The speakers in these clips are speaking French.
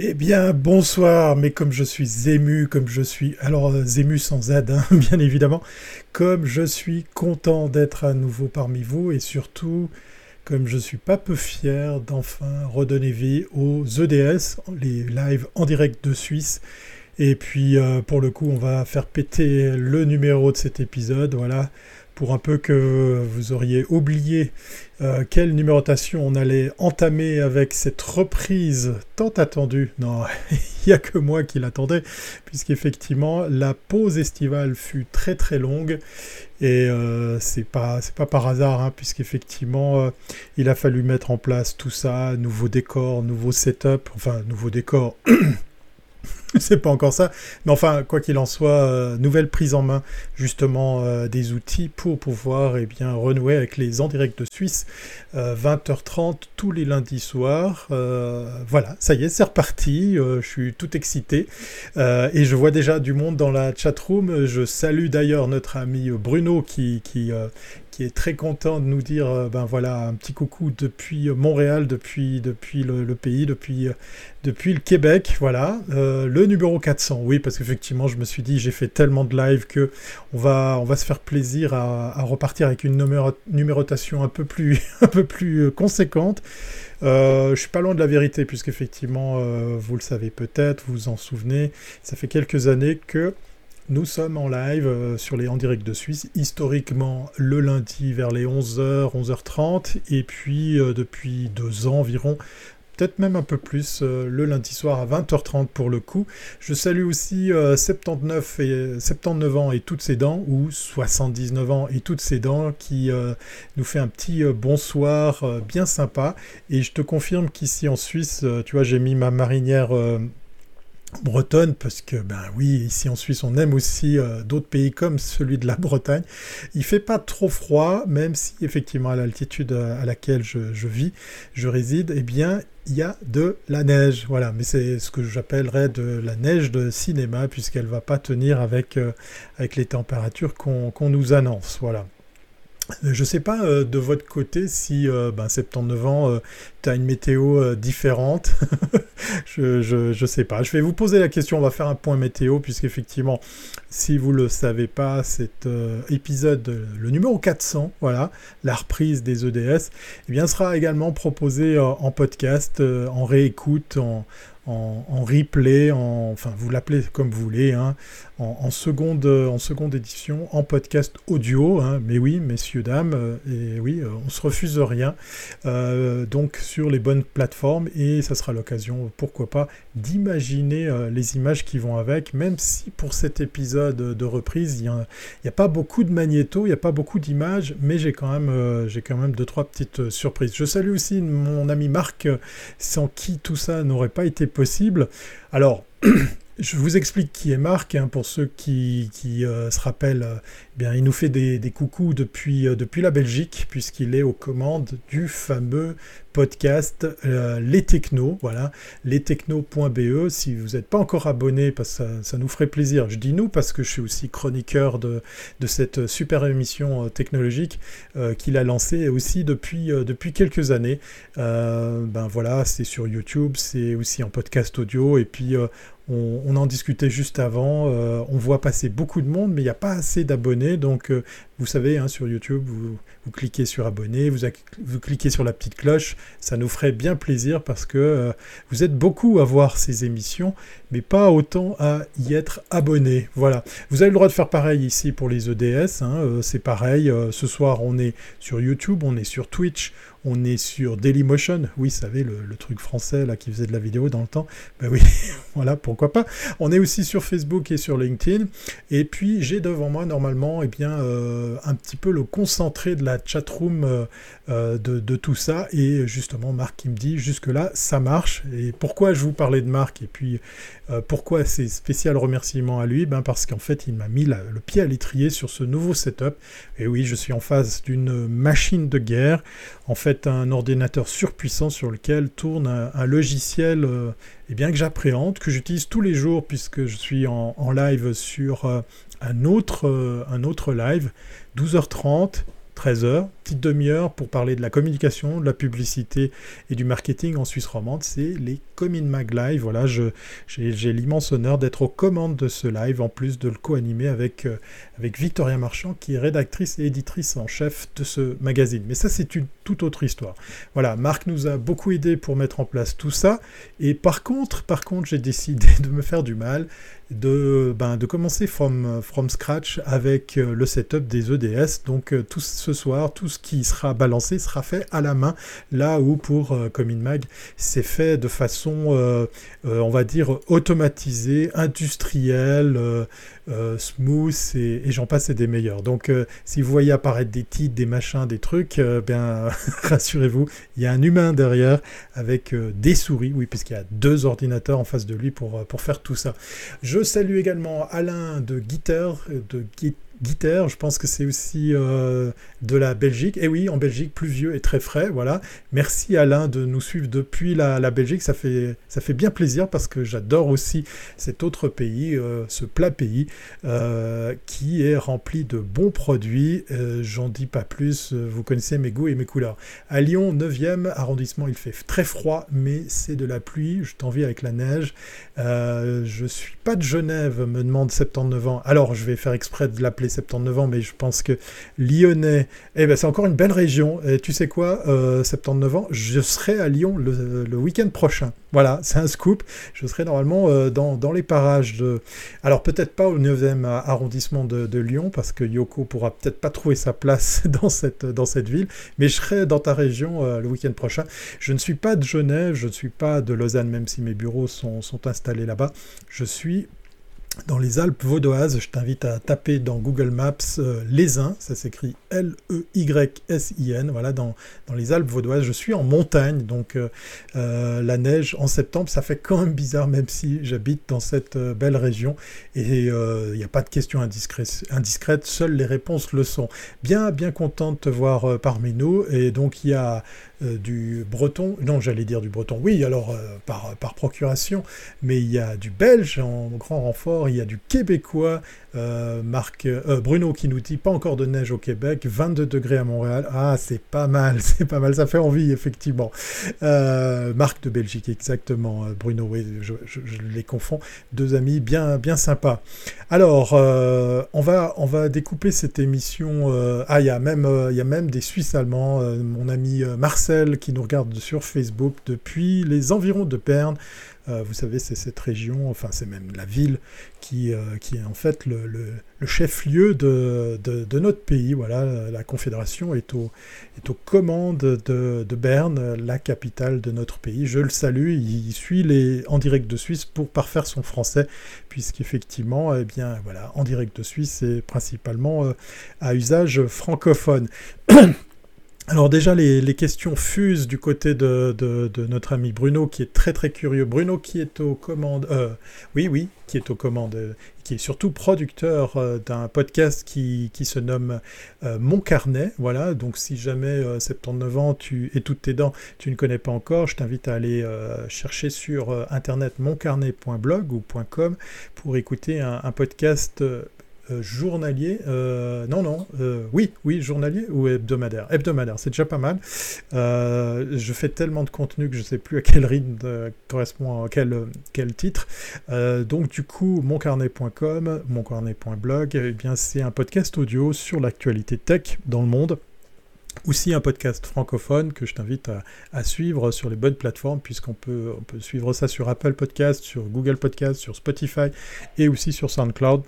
Eh bien, bonsoir, mais comme je suis ému, comme je suis... Alors, euh, ému sans Z, hein, bien évidemment, comme je suis content d'être à nouveau parmi vous, et surtout, comme je suis pas peu fier d'enfin redonner vie aux EDS, les lives en direct de Suisse. Et puis, euh, pour le coup, on va faire péter le numéro de cet épisode, voilà pour un peu que vous auriez oublié euh, quelle numérotation on allait entamer avec cette reprise tant attendue. Non, il n'y a que moi qui l'attendais, puisqu'effectivement la pause estivale fut très très longue et euh, c'est pas par hasard, hein, puisqu'effectivement euh, il a fallu mettre en place tout ça, nouveau décor, nouveau setup, enfin nouveau décor. c'est pas encore ça. Mais enfin, quoi qu'il en soit, euh, nouvelle prise en main justement euh, des outils pour pouvoir eh bien, renouer avec les en direct de Suisse, 20h30 euh, tous les lundis soirs. voilà, ça y est, c'est reparti. je suis tout excité. et je vois déjà du monde dans la chat room. Je salue d'ailleurs notre ami Bruno qui, qui, qui est très content de nous dire, euh, ben voilà, un petit coucou depuis Montréal, depuis, depuis le, pays, depuis, euh, depuis le Québec, voilà. Euh, le numéro 400, oui, parce qu'effectivement, je me suis dit, j'ai fait tellement de live que on va, on va se faire plaisir à, repartir avec une numérotation un peu plus, un peu plus conséquente. je suis pas loin de la vérité, puisqu'effectivement, vous le savez peut-être, vous vous en souvenez, ça fait quelques années que nous sommes en live euh, sur les En Direct de Suisse, historiquement le lundi vers les 11h, 11h30, et puis euh, depuis deux ans environ, peut-être même un peu plus, euh, le lundi soir à 20h30 pour le coup. Je salue aussi 79, et, 79 ans et toutes ses dents, ou 79 ans et toutes ses dents, qui nous fait un petit bonsoir bien sympa. Et je te confirme qu'ici en Suisse, tu vois, j'ai mis ma marinière bretonne, parce que, ben oui, ici en Suisse, on aime aussi euh, d'autres pays comme celui de la Bretagne. Il fait pas trop froid, même si effectivement à l'altitude à laquelle je, vis, je réside, eh bien, il y a de la neige. Voilà, mais c'est ce que j'appellerais de la neige de cinéma, puisqu'elle va pas tenir avec, euh, avec les températures qu'on nous annonce. Voilà. Je ne sais pas euh, de votre côté si euh, ben, 79 ans, euh, tu as une météo différente. je ne sais pas. Je vais vous poser la question, on va faire un point météo, puisqu'effectivement, si vous le savez pas, cet épisode, le numéro 400, voilà, la reprise des EDS, eh bien, sera également proposé en podcast, en réécoute, en, en, replay, en, enfin vous l'appelez comme vous voulez, hein, en, seconde, en seconde édition, en podcast audio. Hein, mais oui, messieurs, dames, euh, et oui, euh, on se refuse rien. Euh, donc sur les bonnes plateformes, et ça sera l'occasion, pourquoi pas, d'imaginer les images qui vont avec, même si pour cet épisode de reprise, il n'y a, pas beaucoup de magnéto, il n'y a pas beaucoup d'images, mais j'ai quand, même, j'ai quand même deux, trois petites surprises. Je salue aussi mon ami Marc, sans qui tout ça n'aurait pas été possible. Alors, je vous explique qui est Marc, hein, pour ceux qui, euh, se rappellent. Euh, eh bien, il nous fait des, depuis, euh, depuis la Belgique, puisqu'il est aux commandes du fameux podcast Les Technos. Voilà, lestechnos.be. Si vous n'êtes pas encore abonné, que ça, nous ferait plaisir. Je dis nous parce que je suis aussi chroniqueur de, cette super émission technologique qu'il a lancée aussi depuis, depuis quelques années. ben voilà, c'est sur YouTube, c'est aussi en podcast audio, et puis on, en discutait juste avant. Euh, on voit passer beaucoup de monde, mais il n'y a pas assez d'abonnés. Donc, euh, vous savez, hein, sur YouTube, vous, cliquez sur abonner, vous, cliquez sur la petite cloche. Ça nous ferait bien plaisir parce que euh, vous êtes beaucoup à voir ces émissions, mais pas autant à y être abonné. Voilà. Vous avez le droit de faire pareil ici pour les EDS. Hein, c'est pareil. ce soir, on est sur YouTube, on est sur Twitch, on est sur Dailymotion, oui, vous savez, le, truc français là qui faisait de la vidéo dans le temps. Ben oui, voilà, pourquoi pas. On est aussi sur Facebook et sur LinkedIn. Et puis j'ai devant moi normalement, eh bien, euh, un petit peu le concentré de la chatroom euh, euh, de, tout ça. Et justement, Marc qui me dit jusque-là, ça marche. Et pourquoi je vous parlais de Marc? Et puis pourquoi ces spécial remerciements à lui? Ben Parce qu'en fait, il m'a mis le pied à l'étrier sur ce nouveau setup. Et oui, je suis en face d'une machine de guerre. En fait, un ordinateur surpuissant sur lequel tourne un, logiciel eh bien, que j'appréhende, que j'utilise tous les jours puisque je suis en, live sur un, autre, euh, un autre live, 12h30, 13h, petite demi-heure pour parler de la communication, de la publicité et du marketing en Suisse romande. C'est les Comin Mag Live. Voilà, j'ai l'immense honneur d'être aux commandes de ce live, en plus de le co-animer avec, euh, avec Victoria Marchand, qui est rédactrice et éditrice en chef de ce magazine. Mais ça, c'est une toute autre histoire. Voilà, Marc nous a beaucoup aidé pour mettre en place tout ça. Et par contre, par contre, j'ai décidé de me faire du mal de, ben, de commencer from, from scratch avec euh, le setup des EDS. Donc euh, tout ce soir, tout ce qui sera balancé sera fait à la main, là où pour euh, Mag, c'est fait de façon, euh, on va dire, automatisée, industrielle, smooth, et, j'en passe et des meilleurs. Donc si vous voyez apparaître des titres, des machins, des trucs, bien rassurez-vous, il y a un humain derrière avec des souris, oui, puisqu'il y a deux ordinateurs en face de lui pour, faire tout ça. Je je salue également Alain de Guitar, de Guitar Guitare, je pense que c'est aussi euh, de la Belgique. Et oui, en Belgique, pluvieux et très frais, voilà. Merci Alain de nous suivre depuis la, Belgique, ça fait, ça fait bien plaisir parce que j'adore aussi cet autre pays, euh, ce plat pays, euh, qui est rempli de bons produits. J'en dis pas plus, vous connaissez mes goûts et mes couleurs. À Lyon, 9e arrondissement, il fait très froid, mais c'est de la pluie, je t'envie avec la neige. je suis pas de Genève, me demande 79 ans. Alors, je vais faire exprès de l'appeler 79 ans, mais je pense que Lyonnais, eh ben, c'est encore une belle région. Et tu sais quoi, euh, 79 ans, je serai à Lyon le, week-end prochain. Voilà, c'est un scoop. Je serai normalement euh, dans, les parages de... Alors peut-être pas au 9e arrondissement de, de, Lyon, parce que Yoko pourra peut-être pas trouver sa place dans cette, dans cette ville, mais je serai dans ta région euh, le week-end prochain. Je ne suis pas de Genève, je ne suis pas de Lausanne, même si mes bureaux sont, sont installés là-bas. Je suis dans les Alpes vaudoises. Je t'invite à taper dans Google Maps euh, les uns, ça s'écrit L-E-Y-S-I-N, voilà, dans, les Alpes vaudoises. Je suis en montagne, donc euh, euh, la neige en septembre, ça fait quand même bizarre, même si j'habite dans cette belle région. Et il n'y a pas de questions indiscrètes, seules les réponses le sont. Bien, bien content de te voir parmi nous. Et donc il y a du breton, non, j'allais dire du breton, oui, alors par procuration, mais il y a du belge en grand renfort il y a du québécois, euh, Marc, euh, Bruno qui nous dit pas encore de neige au Québec, 22 degrés à Montréal. Ah, c'est pas mal, c'est pas mal, ça fait envie, effectivement. Euh, Marc de Belgique, exactement, Bruno, oui, je, les confonds. Deux amis bien, bien sympas. Alors, on, va, on va découper cette émission. ah, il y, a même, y a même des Suisses allemands, mon ami Marcel qui nous regarde sur Facebook depuis les environs de Berne. Euh, vous savez, c'est cette région, enfin c'est même la ville qui, euh, qui est en fait le, chef-lieu de, notre pays. Voilà, la Confédération est, au, est aux commandes de, Berne, la capitale de notre pays. Je le salue, il suit les en direct de Suisse pour parfaire son français, puisqu'effectivement, eh bien voilà, en direct de Suisse, c'est principalement euh, à usage francophone. Alors déjà, les, questions fusent du côté de, notre ami Bruno, qui est très très curieux. Bruno qui est aux commandes, euh, oui oui, qui est aux commandes, euh, qui est surtout producteur euh, d'un podcast qui, se nomme Mon Carnet. Voilà, donc si jamais 79 ans tu, et toutes tes dents, tu ne connais pas encore, je t'invite à aller chercher sur internet moncarnet.blog ou .com pour écouter un podcast euh, journalier. Euh, non, non, euh, oui, oui, journalier ou hebdomadaire. Hebdomadaire, c'est déjà pas mal. je fais tellement de contenu que je ne sais plus à quel rythme correspond à quel, titre. donc, du coup, moncarnet.com, moncarnet.blog, eh c'est un podcast audio sur l'actualité tech dans le monde aussi un podcast francophone que je t'invite à, suivre sur les bonnes plateformes, puisqu'on peut, peut suivre ça sur Apple Podcast, sur Google Podcast, sur Spotify et aussi sur SoundCloud.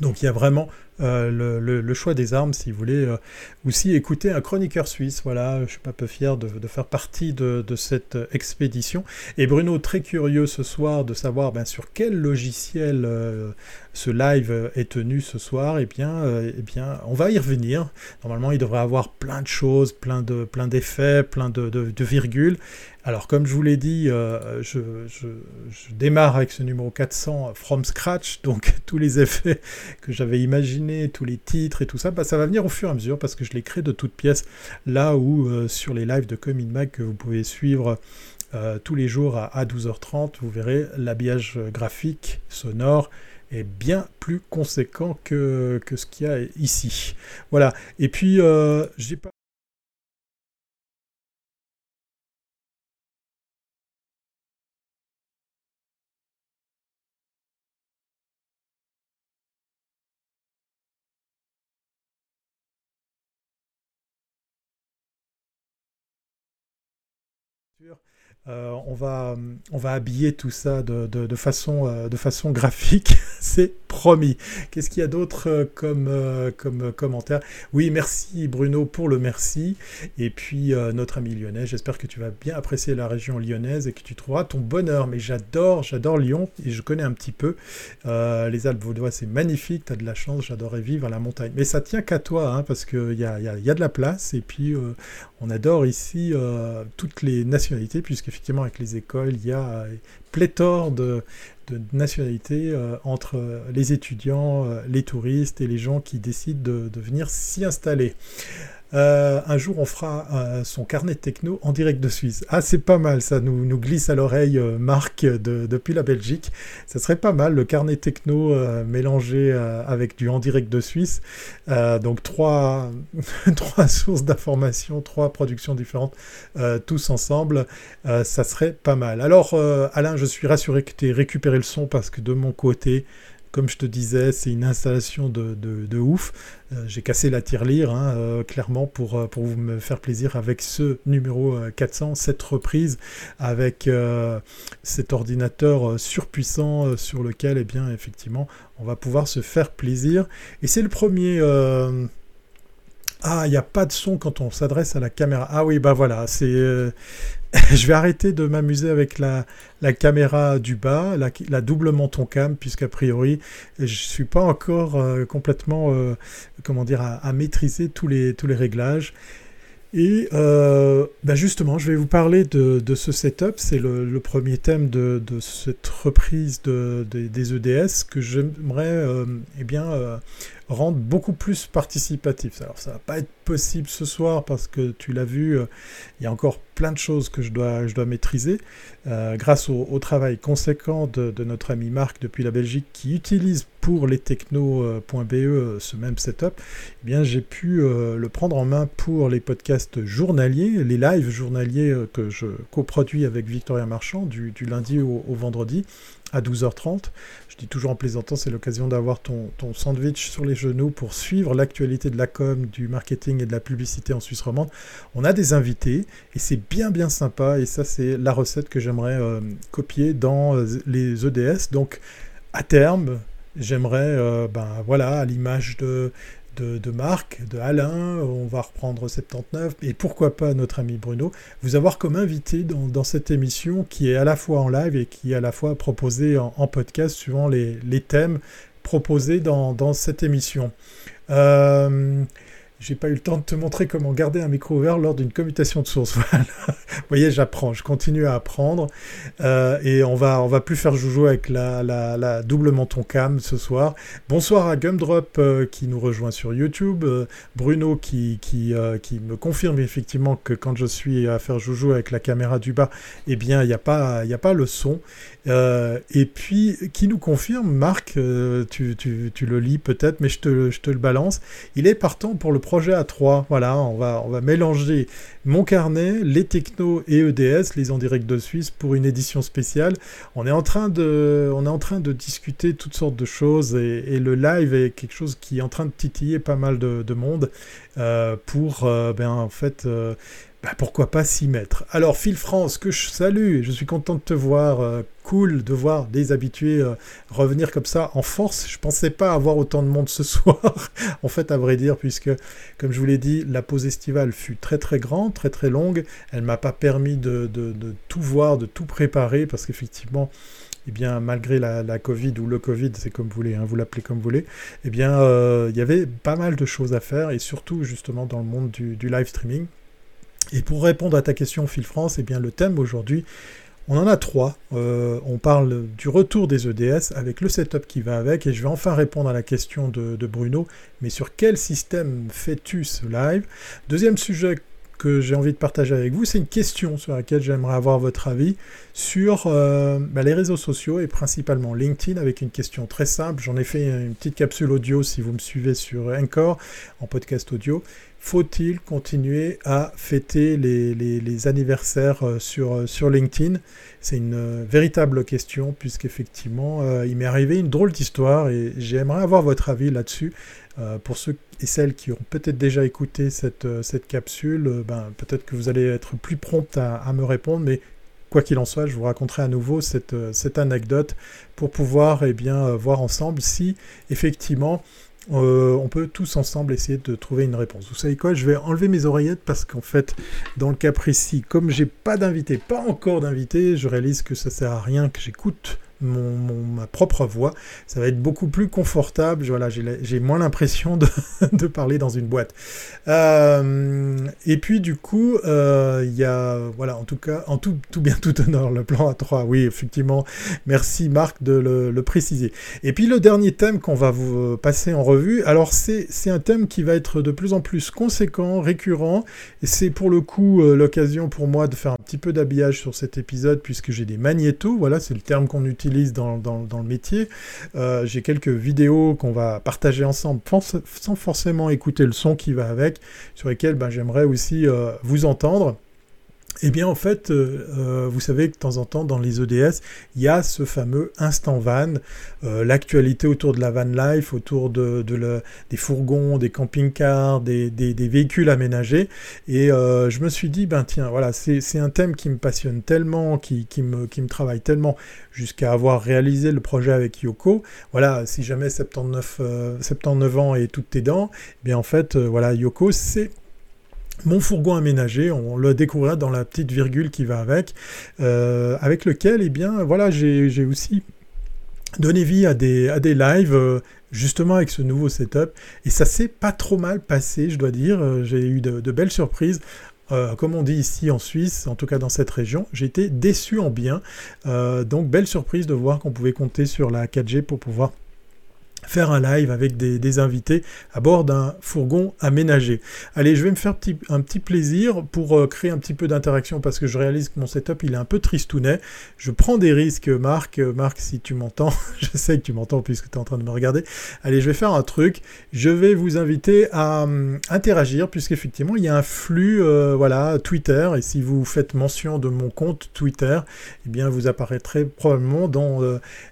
Donc il y a vraiment euh, le, choix des armes, si vous voulez euh, aussi écouter un chroniqueur suisse. Voilà, je suis pas peu fier de, faire partie de, cette expédition. Et Bruno, très curieux ce soir de savoir ben, sur quel logiciel euh, ce live est tenu ce soir. Et eh bien, eh bien, on va y revenir. Normalement, il devrait avoir plein de choses, plein de plein d'effets, plein de, virgules. Alors, comme je vous l'ai dit, je, je, démarre avec ce numéro 400 from scratch, donc tous les effets que j'avais imaginés tous les titres et tout ça, bah, ça va venir au fur et à mesure parce que je les crée de toutes pièces. Là où euh, sur les lives de Comin Mag que vous pouvez suivre euh, tous les jours à, 12h30, vous verrez l'habillage graphique, sonore est bien plus conséquent que, que ce qu'il y a ici. Voilà. Et puis, euh, j'ai pas Euh, on, va, habiller tout ça de, euh, façon graphique, c'est promis. Qu'est-ce qu'il y a d'autre euh, comme, comme commentaire? Oui, merci Bruno pour le merci. Et puis notre ami lyonnais, j'espère que tu vas bien apprécier la région lyonnaise et que tu trouveras ton bonheur. Mais j'adore, j'adore Lyon et je connais un petit peu. les Alpes vaudois, c'est magnifique, tu as de la chance, j'adorerais vivre à la montagne. Mais ça tient qu'à toi, hein, parce qu'il y a, y, a, y a, de la place et puis on adore ici toutes les nationalités, puisque effectivement avec les écoles, il y a pléthore de, nationalités euh, entre les étudiants, euh, les touristes et les gens qui décident de venir s'y installer. Euh, un jour, on fera euh, son carnet techno en direct de Suisse. Ah, c'est pas mal, ça nous, glisse à l'oreille euh, Marc depuis la Belgique. Ça serait pas mal, le carnet techno mélangé avec du en direct de Suisse. donc, trois, trois sources d'informations, trois productions différentes, tous ensemble. ça serait pas mal. Alors, Alain, je suis rassuré que tu aies récupéré le son parce que de mon côté, comme je te disais, c'est une installation de, de, ouf. Euh, j'ai cassé la tirelire, hein, euh, clairement, pour, euh, pour vous me faire plaisir avec ce numéro 400, cette reprise, avec cet ordinateur surpuissant sur lequel, eh bien, effectivement, on va pouvoir se faire plaisir. Et c'est le premier... Ah, il n'y a pas de son quand on s'adresse à la caméra. Ah oui, bah voilà, c'est je vais arrêter de m'amuser avec la, caméra du bas, la, double menton cam, puisqu'a priori, je ne suis pas encore euh, complètement, euh, comment dire, à, maîtriser tous les, tous les réglages. Et euh, bah justement, je vais vous parler de, ce setup. C'est le, premier thème de, cette reprise des EDS que j'aimerais eh bien, rendre beaucoup plus participatif. Alors ça va pas être possible ce soir parce que tu l'as vu, euh, il y a encore plein de choses que je dois, je dois maîtriser. Euh, grâce au, travail conséquent de, notre ami Marc depuis la Belgique qui utilise pour les techno.be euh, ce même setup, eh bien j'ai pu le prendre en main pour les podcasts journaliers, les lives journaliers que je coproduis avec Victoria Marchand du, lundi au vendredi à 12h30. Je dis toujours en plaisantant, c'est l'occasion d'avoir ton, sandwich sur les genoux pour suivre l'actualité de la com, du marketing et de la publicité en Suisse romande. On a des invités et c'est bien bien sympa et ça c'est la recette que j'aimerais euh, copier dans euh, les EDS. Donc à terme, j'aimerais, euh, ben voilà, à l'image de de, Marc, de Alain, on va reprendre 79, et pourquoi pas notre ami Bruno, vous avoir comme invité dans, cette émission qui est à la fois en live et qui est à la fois proposée en, podcast suivant les, thèmes proposés dans, cette émission. Euh, j'ai pas eu le temps de te montrer comment garder un micro ouvert lors d'une commutation de source. Voilà. Vous voyez, j'apprends, je continue à apprendre. Euh, et on va, on va plus faire joujou avec la, la, double menton cam ce soir. Bonsoir à Gumdrop euh, qui nous rejoint sur YouTube. Euh, Bruno qui, qui, qui me confirme effectivement que quand je suis à faire joujou avec la caméra du bas, eh bien, il n'y a, pas, a pas le son. et puis, qui nous confirme, Marc, tu, tu, tu, le lis peut-être, mais je te, je te le balance. Il est partant pour le projet à 3. Voilà, on va, on va mélanger mon carnet, les technos et EDS, les en direct de Suisse, pour une édition spéciale. On est en train de, on est en train de discuter toutes sortes de choses et, le live est quelque chose qui est en train de titiller pas mal de, monde euh, pour, euh, ben, en fait, euh, bah, pourquoi pas s'y mettre. Alors Phil France, que je salue, je suis content de te voir, euh, cool de voir des habitués euh, revenir comme ça en force. Je pensais pas avoir autant de monde ce soir, en fait à vrai dire, puisque comme je vous l'ai dit, la pause estivale fut très très grande, très très longue. Elle m'a pas permis de, tout voir, de tout préparer, parce qu'effectivement, eh bien, malgré la, Covid ou le Covid, c'est comme vous voulez, hein, vous l'appelez comme vous voulez, eh bien, euh, il y avait pas mal de choses à faire, et surtout justement dans le monde du live streaming. Et pour répondre à ta question, Phil France, eh bien, le thème aujourd'hui, on en a trois. Euh, on parle du retour des EDS avec le setup qui va avec, et je vais enfin répondre à la question de, Bruno, mais sur quel système fais-tu ce live? Deuxième sujet que j'ai envie de partager avec vous, c'est une question sur laquelle j'aimerais avoir votre avis. sur euh, bah, les réseaux sociaux et principalement LinkedIn avec une question très simple. J'en ai fait une petite capsule audio si vous me suivez sur Encore en podcast audio. Faut-il continuer à fêter les, anniversaires euh, sur, euh, sur LinkedIn? C'est une véritable question puisqu'effectivement il m'est arrivé une drôle d'histoire et j'aimerais avoir votre avis là-dessus. pour ceux et celles qui ont peut-être déjà écouté cette, cette capsule, ben, peut-être que vous allez être plus prompt à, me répondre, mais Quoi qu'il en soit, je vous raconterai à nouveau cette, euh, anecdote pour pouvoir eh euh, voir ensemble si effectivement euh, on peut tous ensemble essayer de trouver une réponse. Vous savez quoi Je vais enlever mes oreillettes parce qu'en fait, dans le cas précis, comme j'ai pas d'invité, pas encore d'invité, je réalise que ça sert à rien que j'écoute mon, ma propre voix. Ça va être beaucoup plus confortable. Voilà, j'ai moins l'impression de, parler dans une boîte. Euh, et puis du coup, euh, il y a, voilà, en tout cas, en tout, tout bien tout honneur, le plan A3. Oui, effectivement. Merci Marc de le, préciser. Et puis le dernier thème qu'on va vous passer en revue. Alors c'est un thème qui va être de plus en plus conséquent, récurrent. Et c'est pour le coup euh, l'occasion pour moi de faire un petit peu d'habillage sur cet épisode puisque j'ai des magnétos. Voilà, c'est le terme qu'on utilise dans, le métier. Euh, j'ai quelques vidéos qu'on va partager ensemble sans forcément écouter le son qui va avec, sur lesquelles ben, j'aimerais aussi euh, vous entendre. Eh bien, en fait, euh, euh, vous savez que de temps en temps, dans les EDS, il y a ce fameux instant van, euh, l'actualité autour de la van life, autour de, des fourgons, des camping-cars, des, véhicules aménagés. Et je me suis dit, ben tiens, voilà, c'est un thème qui me passionne tellement, qui, me, travaille tellement, jusqu'à avoir réalisé le projet avec Yoko. Voilà, si jamais 79, 79 ans et toutes tes dents, eh bien en fait, voilà, Yoko, c'est mon fourgon aménagé, on le découvrira dans la petite virgule qui va avec, euh, avec lequel, eh bien, voilà, j'ai aussi donné vie à des, à des lives, euh, justement avec ce nouveau setup, et ça s'est pas trop mal passé, je dois dire, euh, j'ai eu de, belles surprises. comme on dit ici en Suisse, en tout cas dans cette région, j'ai été déçu en bien. donc belle surprise de voir qu'on pouvait compter sur la 4G pour pouvoir faire un live avec des, invités à bord d'un fourgon aménagé. Allez, je vais me faire un petit plaisir pour euh, créer un petit peu d'interaction parce que je réalise que mon setup il est un peu tristounet. Je prends des risques, Marc. Euh, Marc, si tu m'entends, je sais que tu m'entends puisque tu es en train de me regarder. Allez, je vais faire un truc. Je vais vous inviter à hum, interagir puisqu'effectivement il y a un flux, euh, voilà, Twitter. Et si vous faites mention de mon compte Twitter, eh bien vous apparaîtrez probablement dans,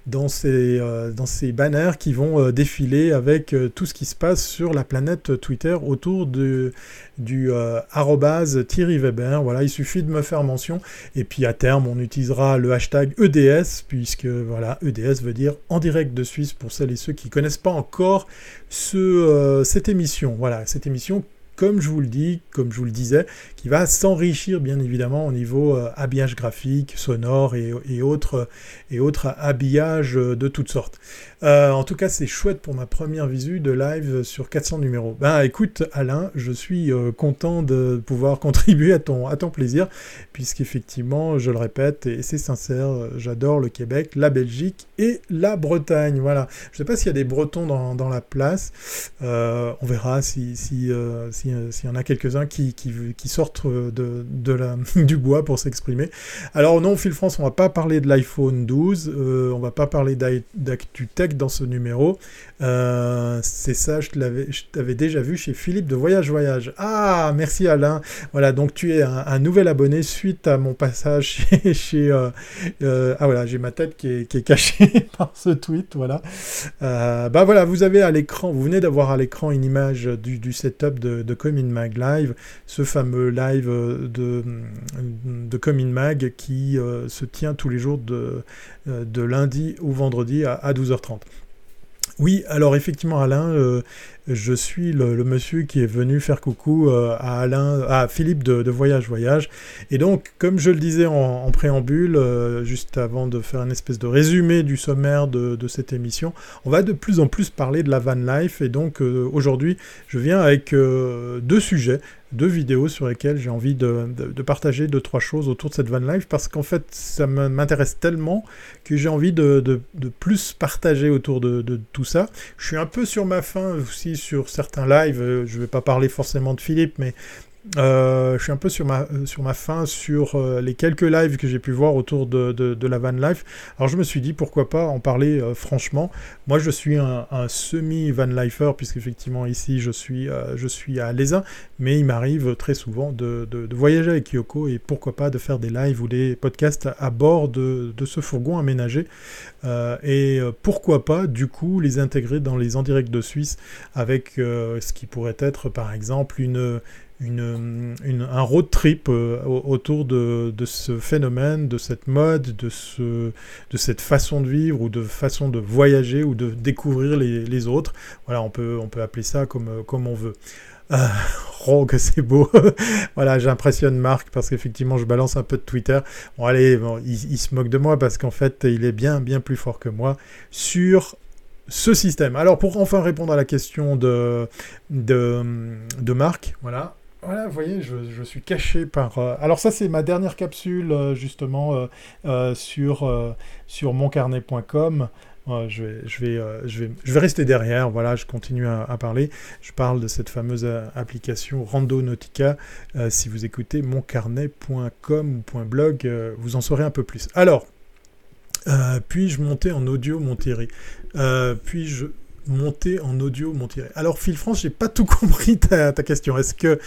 dans, ces, dans ces banners qui vont euh, défiler avec euh, tout ce qui se passe sur la planète Twitter autour de, du euh, Thierry Weber. Voilà, il suffit de me faire mention. Et puis à terme, on utilisera le hashtag EDS, puisque voilà, EDS veut dire en direct de Suisse pour celles et ceux qui ne connaissent pas encore ce, cette émission. Voilà, cette émission comme je vous le dis, comme je vous le disais, qui va s'enrichir bien évidemment au niveau euh, habillage graphique, sonore et, autres, et autres habillages de toutes sortes. Euh, en tout cas, c'est chouette pour ma première visu de live sur 400 numéros. Ben écoute Alain, je suis euh, content de pouvoir contribuer à ton, à ton plaisir, puisqu'effectivement, je le répète, et c'est sincère, j'adore le Québec, la Belgique et la Bretagne. Voilà. Je ne sais pas s'il y a des Bretons dans, la place. on verra si, si euh, s'il y en a quelques-uns qui, sortent euh, du bois pour s'exprimer. Alors non, Phil France, on va pas parler de l'iPhone 12, euh, on va pas parler d'ActuTech dans ce numéro. C'est ça, je t'avais déjà vu chez Philippe de Voyage Voyage. Ah, merci Alain. Voilà, donc tu es un, nouvel abonné suite à mon passage chez... ah voilà, j'ai ma tête qui est, cachée par ce tweet, voilà. bah voilà, vous avez à l'écran, vous venez d'avoir à l'écran une image du, setup de, de Comin Mag Live, ce fameux live de, de Comin Mag qui euh, se tient tous les jours de, euh, de lundi au vendredi à, à 12h30. Oui, alors effectivement, Alain, euh, je suis le, monsieur qui est venu faire coucou euh, à Alain, à Philippe de, Voyage Voyage. Et donc, comme je le disais en, préambule, euh, juste avant de faire une espèce de résumé du sommaire de, cette émission, on va de plus en plus parler de la van life. Et donc, aujourd'hui, je viens avec deux sujets deux vidéos sur lesquelles j'ai envie de, partager deux, trois choses autour de cette van life parce qu'en fait, ça m'intéresse tellement que j'ai envie de, plus partager autour de, tout ça. Je suis un peu sur ma fin aussi sur certains lives. Je ne vais pas parler forcément de Philippe, mais euh, je suis un peu sur ma, euh, sur ma fin sur euh, les quelques lives que j'ai pu voir autour de, de, la van life. Alors je me suis dit pourquoi pas en parler franchement. Moi je suis un, semi van lifer puisqu'effectivement ici je suis, je suis à Lézin, mais il m'arrive très souvent de, de, voyager avec Yoko et pourquoi pas de faire des lives ou des podcasts à bord de, ce fourgon aménagé. et pourquoi pas du coup les intégrer dans les en direct de Suisse avec ce qui pourrait être par exemple une une, un road trip euh, autour de, de, ce phénomène, de cette mode, de, ce, de cette façon de vivre ou de façon de voyager ou de découvrir les, autres. Voilà, on peut, on peut appeler ça comme, comme on veut. Euh, oh, que c'est beau. voilà, j'impressionne Marc parce qu'effectivement, je balance un peu de Twitter. Bon, allez, il, il, se moque de moi parce qu'en fait, il est bien, bien plus fort que moi sur ce système. Alors, pour enfin répondre à la question de, de, de Marc, voilà, voilà, vous voyez, je, suis caché par... Euh, alors ça, c'est ma dernière capsule, euh, justement, euh, sur, sur moncarnet.com. je, vais, je, vais, je, je rester derrière, voilà, je continue à, parler. Je parle de cette fameuse application Randonautica. si vous écoutez moncarnet.com ou .blog, vous en saurez un peu plus. Alors, puis-je monter en audio Monterrey Puis-je monter en audio monter. Alors Phil France, j'ai pas tout compris ta, question. Est-ce que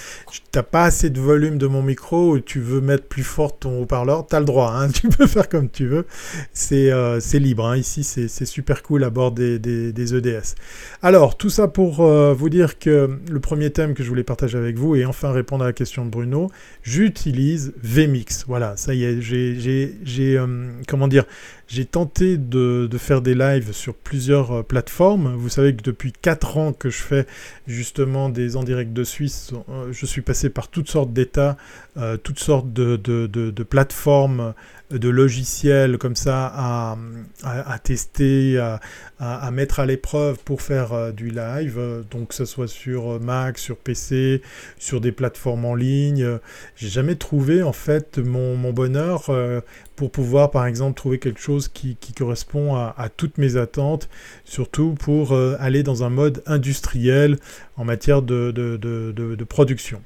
t'as pas assez de volume de mon micro ou tu veux mettre plus fort ton haut-parleur? T'as le droit, hein, tu peux faire comme tu veux. C'est euh, libre. Hein. Ici, c'est super cool à bord des, des, EDS. Alors tout ça pour euh, vous dire que le premier thème que je voulais partager avec vous et enfin répondre à la question de Bruno, j'utilise VMix. Voilà, ça y est, j'ai euh, comment dire j'ai tenté de, faire des lives sur plusieurs euh, plateformes. Vous savez que depuis 4 ans que je fais justement des en direct de Suisse, euh, je suis passé par toutes sortes d'états, euh, toutes sortes de, de, plateformes, de logiciels comme ça à, à, tester, à, mettre à l'épreuve pour faire du live. Donc que ce soit sur Mac, sur PC, sur des plateformes en ligne. J'ai jamais trouvé en fait mon, bonheur pour pouvoir par exemple trouver quelque chose qui, correspond à, toutes mes attentes, surtout pour euh, aller dans un mode industriel en matière de, de, production.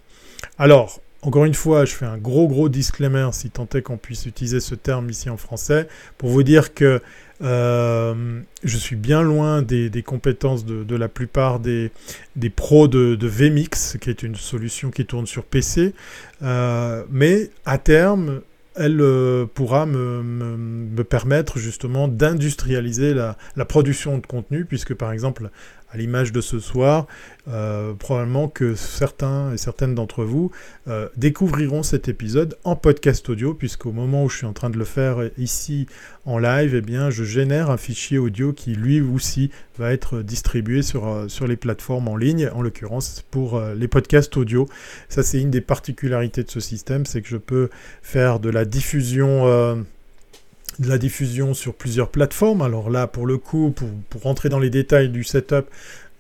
Alors, encore une fois, je fais un gros gros disclaimer, si tant est qu'on puisse utiliser ce terme ici en français, pour vous dire que euh, je suis bien loin des, compétences de, la plupart des, des pros de, VMix, qui est une solution qui tourne sur PC. Euh, mais à terme, elle euh, pourra me, permettre justement d'industrialiser la, la, production de contenu, puisque par exemple, à l'image de ce soir, euh, probablement que certains et certaines d'entre vous euh, découvriront cet épisode en podcast audio, puisqu'au moment où je suis en train de le faire ici en live, eh bien, je génère un fichier audio qui lui aussi va être distribué sur, euh, sur les plateformes en ligne, en l'occurrence pour les podcasts audio. Ça, c'est une des particularités de ce système, c'est que je peux faire de la diffusion de la diffusion sur plusieurs plateformes. Alors là, pour le coup, pour, pour rentrer dans les détails du setup,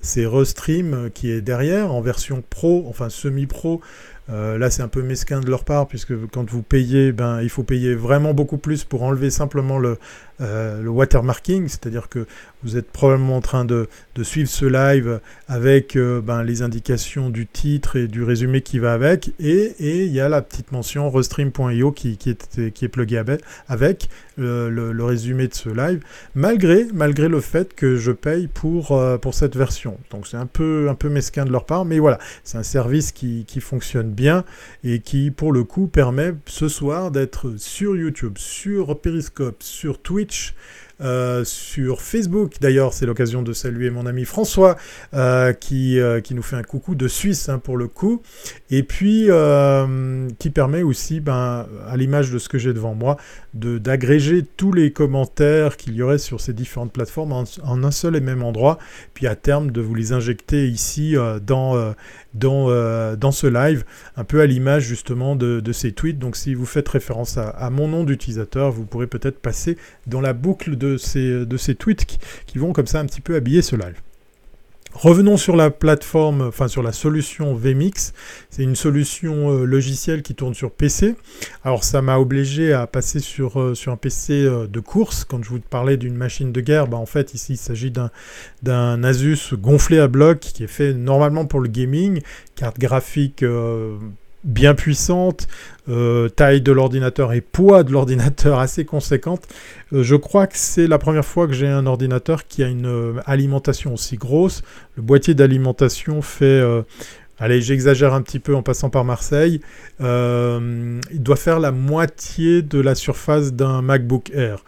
c'est Restream qui est derrière en version pro, enfin semi-pro. Euh, là, c'est un peu mesquin de leur part, puisque quand vous payez, ben, il faut payer vraiment beaucoup plus pour enlever simplement le, euh, le watermarking, c'est-à-dire que vous êtes probablement en train de, suivre ce live avec euh, ben, les indications du titre et du résumé qui va avec, et il y a la petite mention restream.io qui, est, qui est pluguée avec, le, résumé de ce live, malgré, malgré le fait que je paye pour, euh, pour cette version. Donc c'est un peu, un peu mesquin de leur part, mais voilà, c'est un service qui, qui fonctionne bien et qui, pour le coup, permet ce soir d'être sur YouTube, sur Periscope, sur Twitch, tweets euh, sur Facebook. D'ailleurs, c'est l'occasion de saluer mon ami François euh, qui, euh, qui nous fait un coucou de Suisse hein, pour le coup, et puis qui permet aussi, ben, à l'image de ce que j'ai devant moi, d'agréger tous les commentaires qu'il y aurait sur ces différentes plateformes en, un seul et même endroit, puis à terme de vous les injecter ici dans dans, dans ce live, un peu à l'image justement de, ces tweets. Donc si vous faites référence à, mon nom d'utilisateur, vous pourrez peut-être passer dans la boucle de ces, de ces tweets qui vont comme ça un petit peu habiller ce live. Revenons sur la plateforme, enfin sur la solution VMix. C'est une solution euh, logicielle qui tourne sur PC. Alors ça m'a obligé à passer sur, euh, un PC euh, de course. Quand je vous parlais d'une machine de guerre, bah, en fait ici il s'agit d'un Asus gonflé à bloc qui est fait normalement pour le gaming, carte graphique bien puissante, euh, taille de l'ordinateur et poids de l'ordinateur assez conséquente. Euh, je crois que c'est la première fois que j'ai un ordinateur qui a une euh, alimentation aussi grosse. Le boîtier d'alimentation fait... Allez, j'exagère un petit peu en passant par Marseille. il doit faire la moitié de la surface d'un MacBook Air.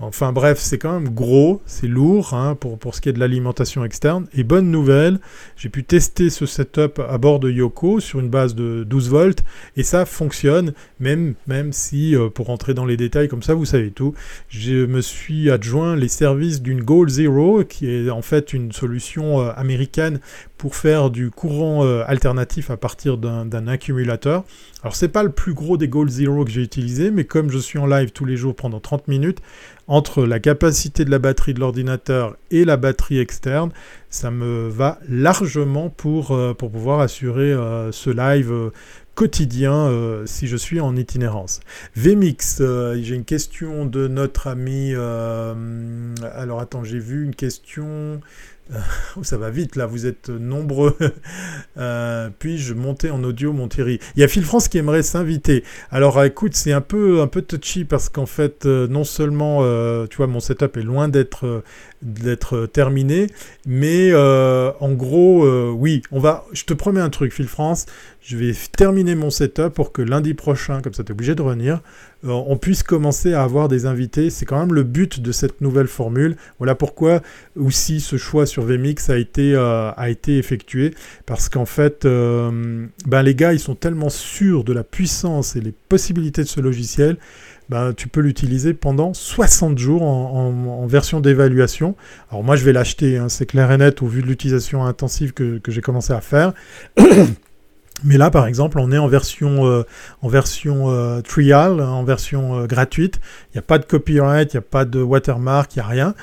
Enfin bref, c'est quand même gros, c'est lourd hein, pour, ce qui est de l'alimentation externe. Et bonne nouvelle, j'ai pu tester ce setup à bord de Yoko sur une base de 12 volts et ça fonctionne, même, même si, euh, pour rentrer dans les détails comme ça, vous savez tout, je me suis adjoint les services d'une Goal Zero, qui est en fait une solution euh, américaine pour faire du courant euh, alternatif à partir d'un accumulateur. Alors c'est pas le plus gros des Goal Zero que j'ai utilisé, mais comme je suis en live tous les jours pendant 30 minutes, entre la capacité de la batterie de l'ordinateur et la batterie externe, ça me va largement pour, euh, pour pouvoir assurer euh, ce live quotidien si je suis en itinérance. VMix, j'ai une question de notre ami... alors attends, j'ai vu une question... ça va vite là, vous êtes nombreux. Euh, puis-je monter en audio mon Thierry? Il y a Phil France qui aimerait s'inviter. Alors écoute, c'est un peu, un peu touchy parce qu'en fait, euh, non seulement, euh, tu vois, mon setup est loin d'être d'être terminé, mais en gros, oui, on va. Je te promets un truc, Phil France. Je vais terminer mon setup pour que lundi prochain, comme ça tu es obligé de revenir, euh, on puisse commencer à avoir des invités. C'est quand même le but de cette nouvelle formule. Voilà pourquoi aussi ce choix sur VMix a été, euh, effectué. Parce qu'en fait, euh, ben les gars, ils sont tellement sûrs de la puissance et les possibilités de ce logiciel. Ben, tu peux l'utiliser pendant 60 jours en, version d'évaluation. Alors moi, je vais l'acheter, hein, c'est clair et net au vu de l'utilisation intensive que j'ai commencé à faire. Mais là, par exemple, on est en version, euh, en version euh, trial, en version euh, gratuite. Il n'y a pas de copyright, il n'y a pas de watermark, il n'y a rien.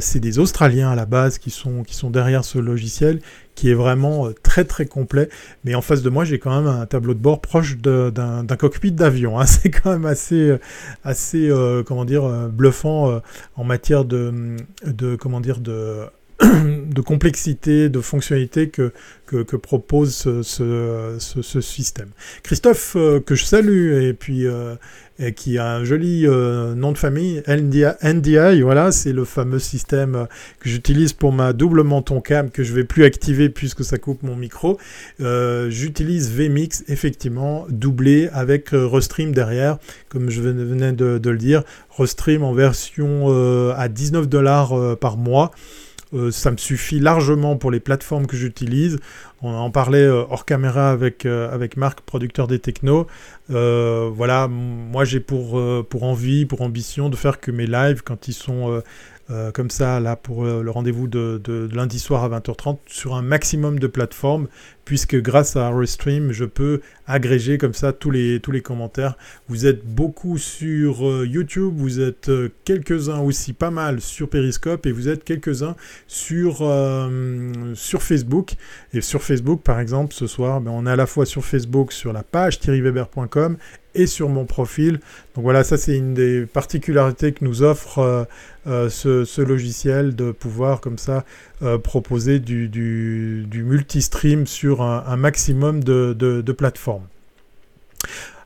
c'est des Australiens à la base qui sont, qui sont derrière ce logiciel, qui est vraiment très très complet. Mais en face de moi, j'ai quand même un tableau de bord proche d'un cockpit d'avion. Hein. C'est quand même assez, assez comment dire, bluffant en matière de, de comment dire, de de complexité, de fonctionnalité que, que, propose ce, ce, système. Christophe, euh, que je salue, et puis euh, et qui a un joli euh, nom de famille, NDI, voilà, c'est le fameux système que j'utilise pour ma double menton cam que je vais plus activer puisque ça coupe mon micro. J'utilise VMix, effectivement, doublé avec Restream derrière, comme je venais de, de le dire. Restream en version à 19 dollars par mois. Euh, ça me suffit largement pour les plateformes que j'utilise. On en parlait euh, hors caméra avec, euh, avec Marc, producteur des technos. voilà, moi j'ai pour, pour envie, pour ambition de faire que mes lives, quand ils sont euh, comme ça, là, pour euh, le rendez-vous de, lundi soir à 20h30, sur un maximum de plateformes, puisque grâce à Restream, je peux agréger comme ça tous les, tous les commentaires. Vous êtes beaucoup sur euh, YouTube, vous êtes quelques-uns aussi pas mal sur Periscope, et vous êtes quelques-uns sur, sur Facebook. Et sur Facebook, par exemple, ce soir, ben, on est à la fois sur Facebook, sur la page thierryweber.com, et sur mon profil. Donc voilà, ça c'est une des particularités que nous offre euh, euh, ce, logiciel de pouvoir comme ça euh, proposer du, du, multi-stream sur un, maximum de, plateformes.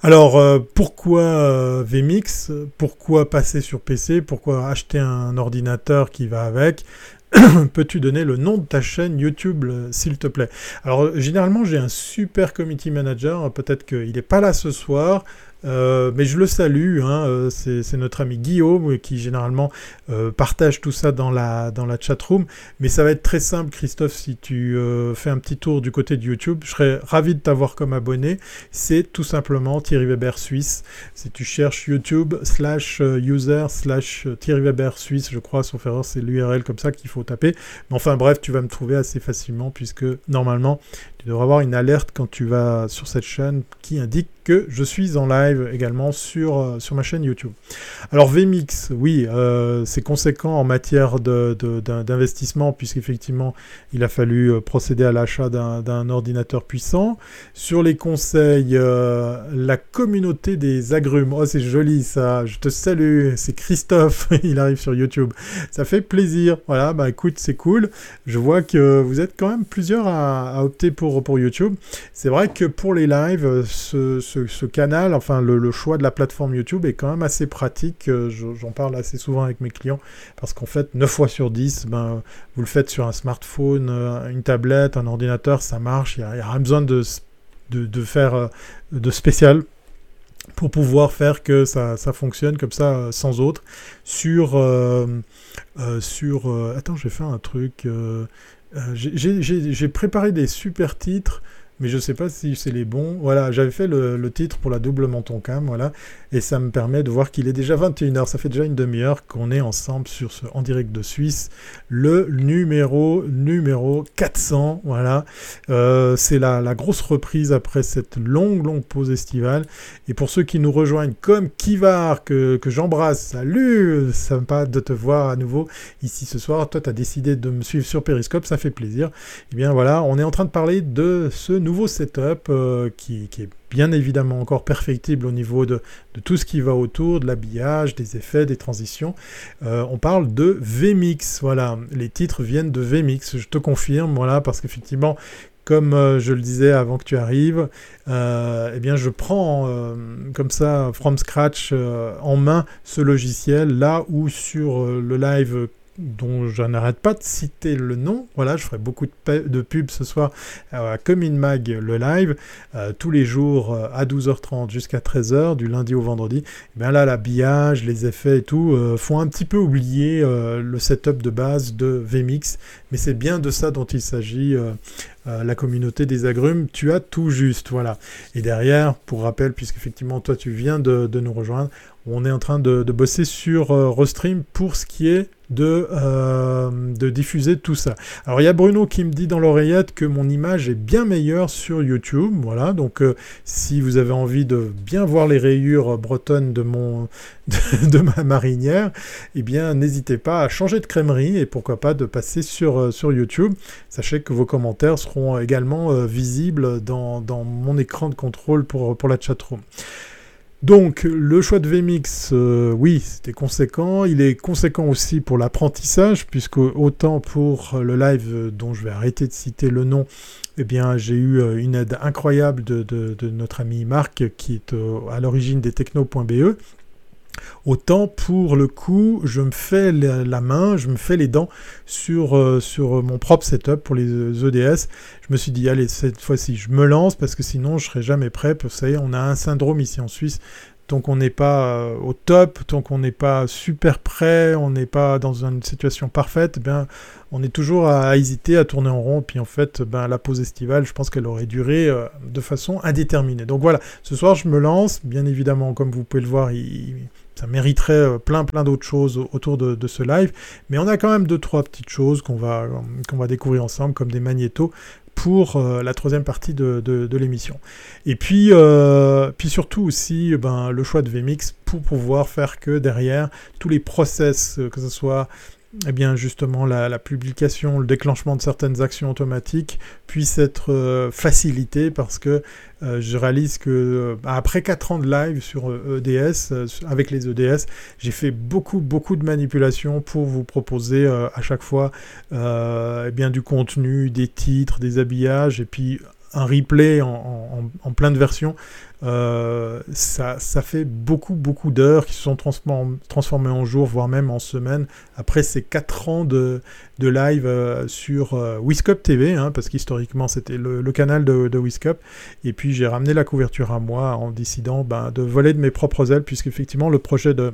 Alors, pourquoi VMix? Pourquoi passer sur PC Pourquoi acheter un ordinateur qui va avec? Peux-tu donner le nom de ta chaîne YouTube, s'il te plaît? Alors, généralement, j'ai un super committee manager. Peut-être qu'il n'est pas là ce soir. Euh, mais je le salue, hein, euh, c'est notre ami Guillaume qui généralement euh, partage tout ça dans la, dans la room. Mais ça va être très simple, Christophe, si tu fais un petit tour du côté de YouTube. Je serais ravi de t'avoir comme abonné. C'est tout simplement Thierry Weber Suisse. Si tu cherches YouTube slash user slash Thierry Weber Suisse, je crois, sauf erreur, c'est l'URL comme ça qu'il faut taper. Mais enfin bref, tu vas me trouver assez facilement puisque normalement, tu devrais avoir une alerte quand tu vas sur cette chaîne qui indique que je suis en live également sur, euh, sur ma chaîne YouTube. Alors VMix, oui, euh, c'est conséquent en matière d'investissement puisqu'effectivement il a fallu euh, procéder à l'achat d'un ordinateur puissant. Sur les conseils, la communauté des agrumes, oh c'est joli ça, je te salue, c'est Christophe, il arrive sur YouTube, ça fait plaisir, voilà, bah écoute, c'est cool, je vois que vous êtes quand même plusieurs à, opter pour, pour YouTube. C'est vrai que pour les lives, ce ce, canal, enfin le, choix de la plateforme YouTube est quand même assez pratique. Euh, j'en parle assez souvent avec mes clients parce qu'en fait, 9 fois sur 10, ben, vous le faites sur un smartphone, euh, une tablette, un ordinateur, ça marche. Il n'y a, rien besoin de, faire euh, de spécial pour pouvoir faire que ça, fonctionne comme ça sans autre. Sur. sur attends, je vais faire un truc. J'ai préparé des super titres mais je sais pas si c'est les bons. Voilà, j'avais fait le, titre pour la double menton cam, voilà, et ça me permet de voir qu'il est déjà 21h, ça fait déjà une demi-heure qu'on est ensemble sur ce En direct de Suisse, le numéro numéro 400, voilà. Euh, c'est la, la, grosse reprise après cette longue, longue pause estivale. Et pour ceux qui nous rejoignent, comme Kivar, que, que j'embrasse, salut, sympa de te voir à nouveau ici ce soir. Toi, tu as décidé de me suivre sur Periscope, ça fait plaisir. Et eh bien voilà, on est en train de parler de ce nouveau nouveau setup euh, qui, est bien évidemment encore perfectible au niveau de, tout ce qui va autour, de l'habillage, des effets, des transitions. Euh, on parle de VMix, voilà, les titres viennent de VMix, je te confirme, voilà, parce qu'effectivement, comme euh, je le disais avant que tu arrives, eh bien je prends comme ça, from scratch, en main ce logiciel, là où sur le live dont je n'arrête pas de citer le nom. Voilà, je ferai beaucoup de, pubs ce soir à Comin Mag, le live, euh, tous les jours euh, à 12h30 jusqu'à 13h, du lundi au vendredi. Et eh bien là, l'habillage, les effets et tout euh, font un petit peu oublier le setup de base de VMix, mais c'est bien de ça dont il s'agit. la communauté des agrumes, tu as tout juste, voilà. Et derrière, pour rappel, puisqu'effectivement toi tu viens de, nous rejoindre, on est en train de, bosser sur Restream pour ce qui est de, euh, diffuser tout ça. Alors il y a Bruno qui me dit dans l'oreillette que mon image est bien meilleure sur YouTube. Voilà, donc euh, si vous avez envie de bien voir les rayures bretonnes de, mon, de, ma marinière, eh bien n'hésitez pas à changer de crèmerie et pourquoi pas de passer sur, euh, sur YouTube. Sachez que vos commentaires seront également visibles dans, mon écran de contrôle pour, pour la chatroom. Donc le choix de VMix, euh, oui, c'était conséquent. Il est conséquent aussi pour l'apprentissage, puisque autant pour le live euh, dont je vais arrêter de citer le nom, eh bien j'ai eu euh, une aide incroyable de, de notre ami Marc, qui est à l'origine des techno.be, Autant pour le coup, je me fais la main, je me fais les dents sur, euh, sur mon propre setup pour les EDS. Je me suis dit, allez, cette fois-ci, je me lance parce que sinon, je serai jamais prêt. Vous savez, on a un syndrome ici en Suisse. Tant qu'on n'est pas euh, au top, tant qu'on n'est pas super prêt, on n'est pas dans une situation parfaite, eh on est toujours à, hésiter, à tourner en rond. Puis en fait, ben, la pause estivale, je pense qu'elle aurait duré euh, de façon indéterminée. Donc voilà, ce soir, je me lance. Bien évidemment, comme vous pouvez le voir, il ça mériterait euh, plein plein d'autres choses autour de, ce live, mais on a quand même deux trois petites choses qu'on va, va découvrir ensemble, comme des magnétos pour euh, la troisième partie de, l'émission. Et puis, euh, puis surtout aussi ben, le choix de VMix pour pouvoir faire que derrière tous les process, que ce soit eh bien justement la, publication, le déclenchement de certaines actions automatiques puisse être euh, facilité parce que euh, je réalise que euh, après 4 ans de live sur EDS, e avec les EDS, j'ai fait beaucoup beaucoup de manipulations pour vous proposer à chaque fois eh bien du contenu, des titres, des habillages et puis un replay en, plein de versions, euh, ça, ça, fait beaucoup, beaucoup d'heures qui se sont transformées en jours, voire même en semaines, après ces 4 ans de, live euh, sur euh, TV, hein, parce qu'historiquement c'était le, canal de, de et puis j'ai ramené la couverture à moi en décidant ben, de voler de mes propres ailes, puisqu'effectivement le projet de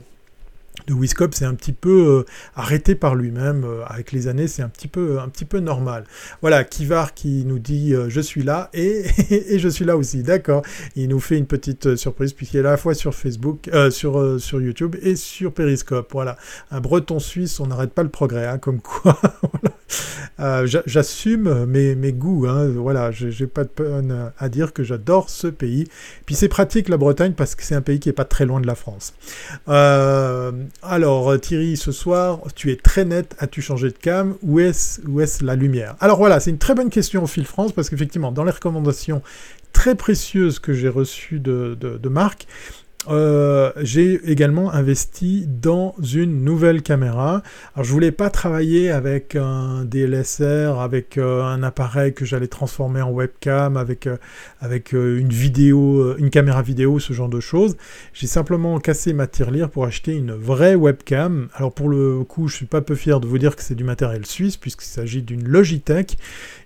de Wiscop c'est un petit peu euh, arrêté par lui-même euh, avec les années, c'est un petit peu un petit peu normal. Voilà, Kivar qui nous dit euh, je suis là et, et, je suis là aussi, d'accord. Il nous fait une petite surprise puisqu'il est à la fois sur Facebook, sur sur YouTube et sur Periscope. Voilà, un Breton suisse, on n'arrête pas le progrès, hein, comme quoi. J'assume mes, goûts, hein, voilà, j'ai pas de peine à dire que j'adore ce pays. Puis c'est pratique la Bretagne parce que c'est un pays qui est pas très loin de la France. alors Thierry, ce soir, tu es très net, as-tu changé de cam? Où est-ce est la lumière? Alors voilà, c'est une très bonne question au fil France parce qu'effectivement, dans les recommandations très précieuses que j'ai reçues de Marc, euh, j'ai également investi dans une nouvelle caméra. Alors je voulais pas travailler avec un DLSR, avec euh, un appareil que j'allais transformer en webcam, avec, euh, avec une vidéo, une caméra vidéo, ce genre de choses. J'ai simplement cassé ma tirelire pour acheter une vraie webcam. Alors pour le coup, je suis pas peu fier de vous dire que c'est du matériel suisse puisqu'il s'agit d'une Logitech.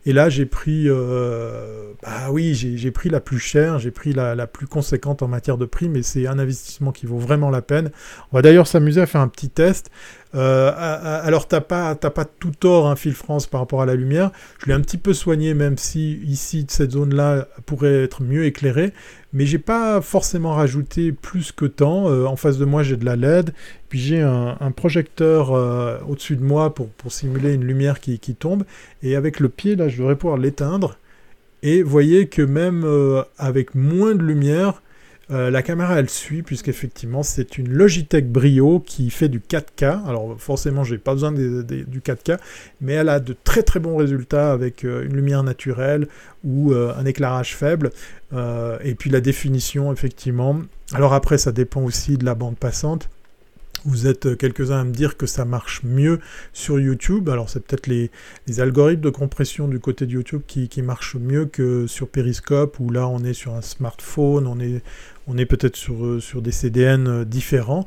Et là, j'ai pris, bah oui, j'ai pris la plus chère, j'ai pris la, la plus conséquente en matière de prix, mais c'est un investissement qui vaut vraiment la peine. On va d'ailleurs s'amuser à faire un petit test. Euh, alors t'as pas, pas tout tort, un hein, fil France par rapport à la lumière. Je l'ai un petit peu soigné, même si ici cette zone-là pourrait être mieux éclairée, mais j'ai pas forcément rajouté plus que tant. Euh, en face de moi, j'ai de la LED, puis j'ai un, projecteur euh, au-dessus de moi pour, pour, simuler une lumière qui, qui, tombe, et avec le pied là, je devrais pouvoir l'éteindre. Et voyez que même avec moins de lumière, euh, la caméra elle suit puisqu'effectivement c'est une Logitech Brio qui fait du 4K. Alors forcément j'ai pas besoin du 4K, mais elle a de très très bons résultats avec euh, une lumière naturelle ou euh, un éclairage faible. et puis la définition effectivement. Alors après ça dépend aussi de la bande passante. Vous êtes quelques-uns à me dire que ça marche mieux sur YouTube. Alors c'est peut-être les, algorithmes de compression du côté de YouTube qui, qui, marchent mieux que sur Periscope, où là on est sur un smartphone, on est, on est peut-être sur, euh, sur des CDN euh, différents.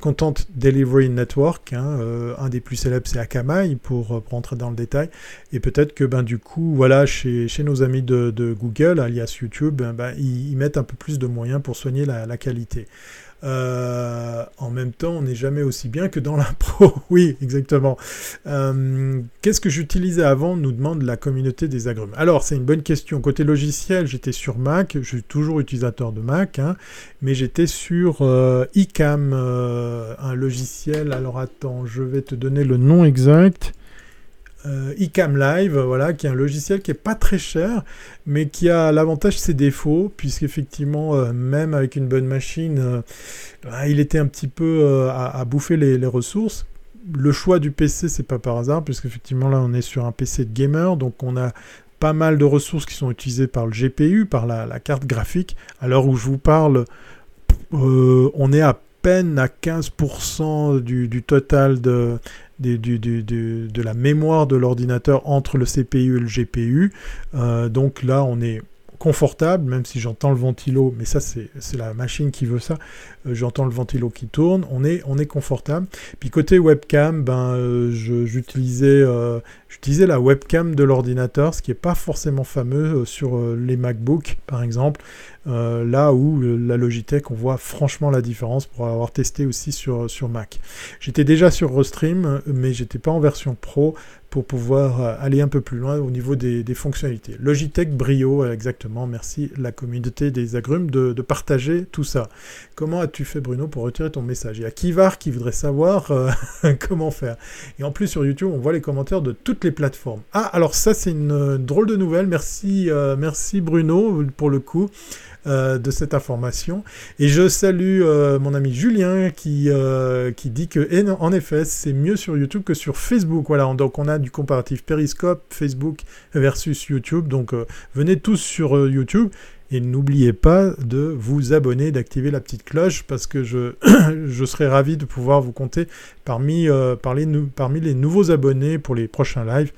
Content Delivery Network, hein, euh, un des plus célèbres c'est Akamai pour, rentrer dans le détail, et peut-être que ben, du coup, voilà, chez, chez nos amis de, Google, alias YouTube, ben, ben, ils, mettent un peu plus de moyens pour soigner la qualité. Euh, en même temps, on n'est jamais aussi bien que dans l'impro. oui, exactement. Euh, qu'est-ce que j'utilisais avant nous demande la communauté des agrumes. Alors, c'est une bonne question. Côté logiciel, j'étais sur Mac. Je suis toujours utilisateur de Mac, hein, mais j'étais sur euh, iCam, un logiciel. Alors, attends, je vais te donner le nom exact. Euh, iCam Live, voilà, qui est un logiciel qui est pas très cher, mais qui a l'avantage ses défauts, puisqu'effectivement, euh, même avec une bonne machine, euh, bah, il était un petit peu à, bouffer les, ressources. Le choix du PC, c'est pas par hasard, puisqu'effectivement là, on est sur un PC de gamer, donc on a pas mal de ressources qui sont utilisées par le GPU, par la, carte graphique. À l'heure où je vous parle, on est à peine à 15% du, total de, de la mémoire de l'ordinateur entre le CPU et le GPU. Euh, donc là, on est confortable, même si j'entends le ventilo, mais ça c'est la machine qui veut ça, euh, j'entends le ventilo qui tourne, on est, on est confortable. Puis côté webcam, ben, euh, j'utilisais la webcam de l'ordinateur, ce qui n'est pas forcément fameux sur les MacBooks par exemple. Euh, là où euh, la Logitech, on voit franchement la différence pour avoir testé aussi sur, Mac. J'étais déjà sur Restream, mais j'étais pas en version pro pour pouvoir euh, aller un peu plus loin au niveau des, fonctionnalités. Logitech Brio, exactement, merci la communauté des agrumes de, partager tout ça. Comment as-tu fait Bruno pour retirer ton message? Il y a Kivar qui voudrait savoir comment faire. Et en plus sur YouTube, on voit les commentaires de toutes les plateformes. Ah, alors ça c'est une drôle de nouvelle, merci, merci Bruno pour le coup. Euh, de cette information. Et je salue euh, mon ami Julien qui, euh, qui dit que, en effet, c'est mieux sur YouTube que sur Facebook. Voilà, donc on a du comparatif Periscope, Facebook versus YouTube. Donc venez tous sur YouTube. Et n'oubliez pas de vous abonner, d'activer la petite cloche parce que je, je serai ravi de pouvoir vous compter parmi, parmi, parmi les nouveaux abonnés pour les prochains lives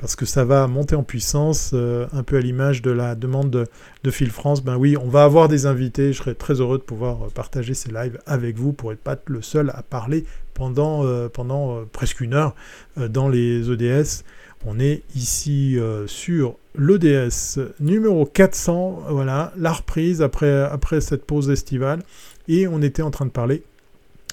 parce que ça va monter en puissance, euh, un peu à l'image de la demande de, Phil France. Ben oui, on va avoir des invités, je serai très heureux de pouvoir euh, partager ces lives avec vous pour être pas le seul à parler pendant, euh, pendant presque une heure dans les EDS. On est ici sur l'EDS numéro 400, voilà, la reprise après, après cette pause estivale, et on était en train de parler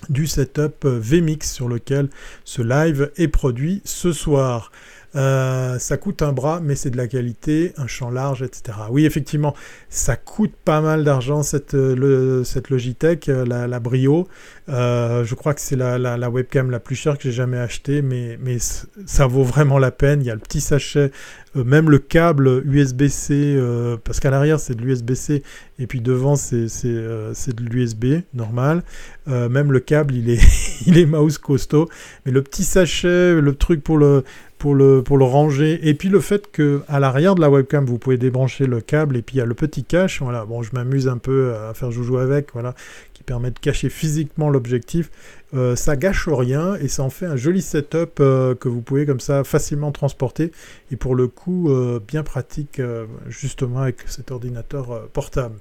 du setup VMix sur lequel ce live est produit ce soir. Euh, ça coûte un bras, mais c'est de la qualité, un champ large, etc. Oui, effectivement, ça coûte pas mal d'argent cette, le, cette Logitech, la, la Brio. je crois que c'est la, webcam la plus chère que j'ai jamais achetée, mais, mais ça vaut vraiment la peine. Il y a le petit sachet euh, même le câble USB-C, euh, parce qu'à l'arrière c'est de l'USB-C et puis devant c'est euh, de l'USB normal. même le câble il est, il est mouse costaud. Mais le petit sachet, le truc pour le, pour le, pour le ranger. Et puis le fait que à l'arrière de la webcam, vous pouvez débrancher le câble et puis il y a le petit cache. Voilà, bon, je m'amuse un peu à faire joujou avec, voilà, qui permet de cacher physiquement l'objectif. Euh, ça gâche rien et ça en fait un joli setup euh, que vous pouvez comme ça facilement transporter et pour le coup euh, bien pratique justement avec cet ordinateur portable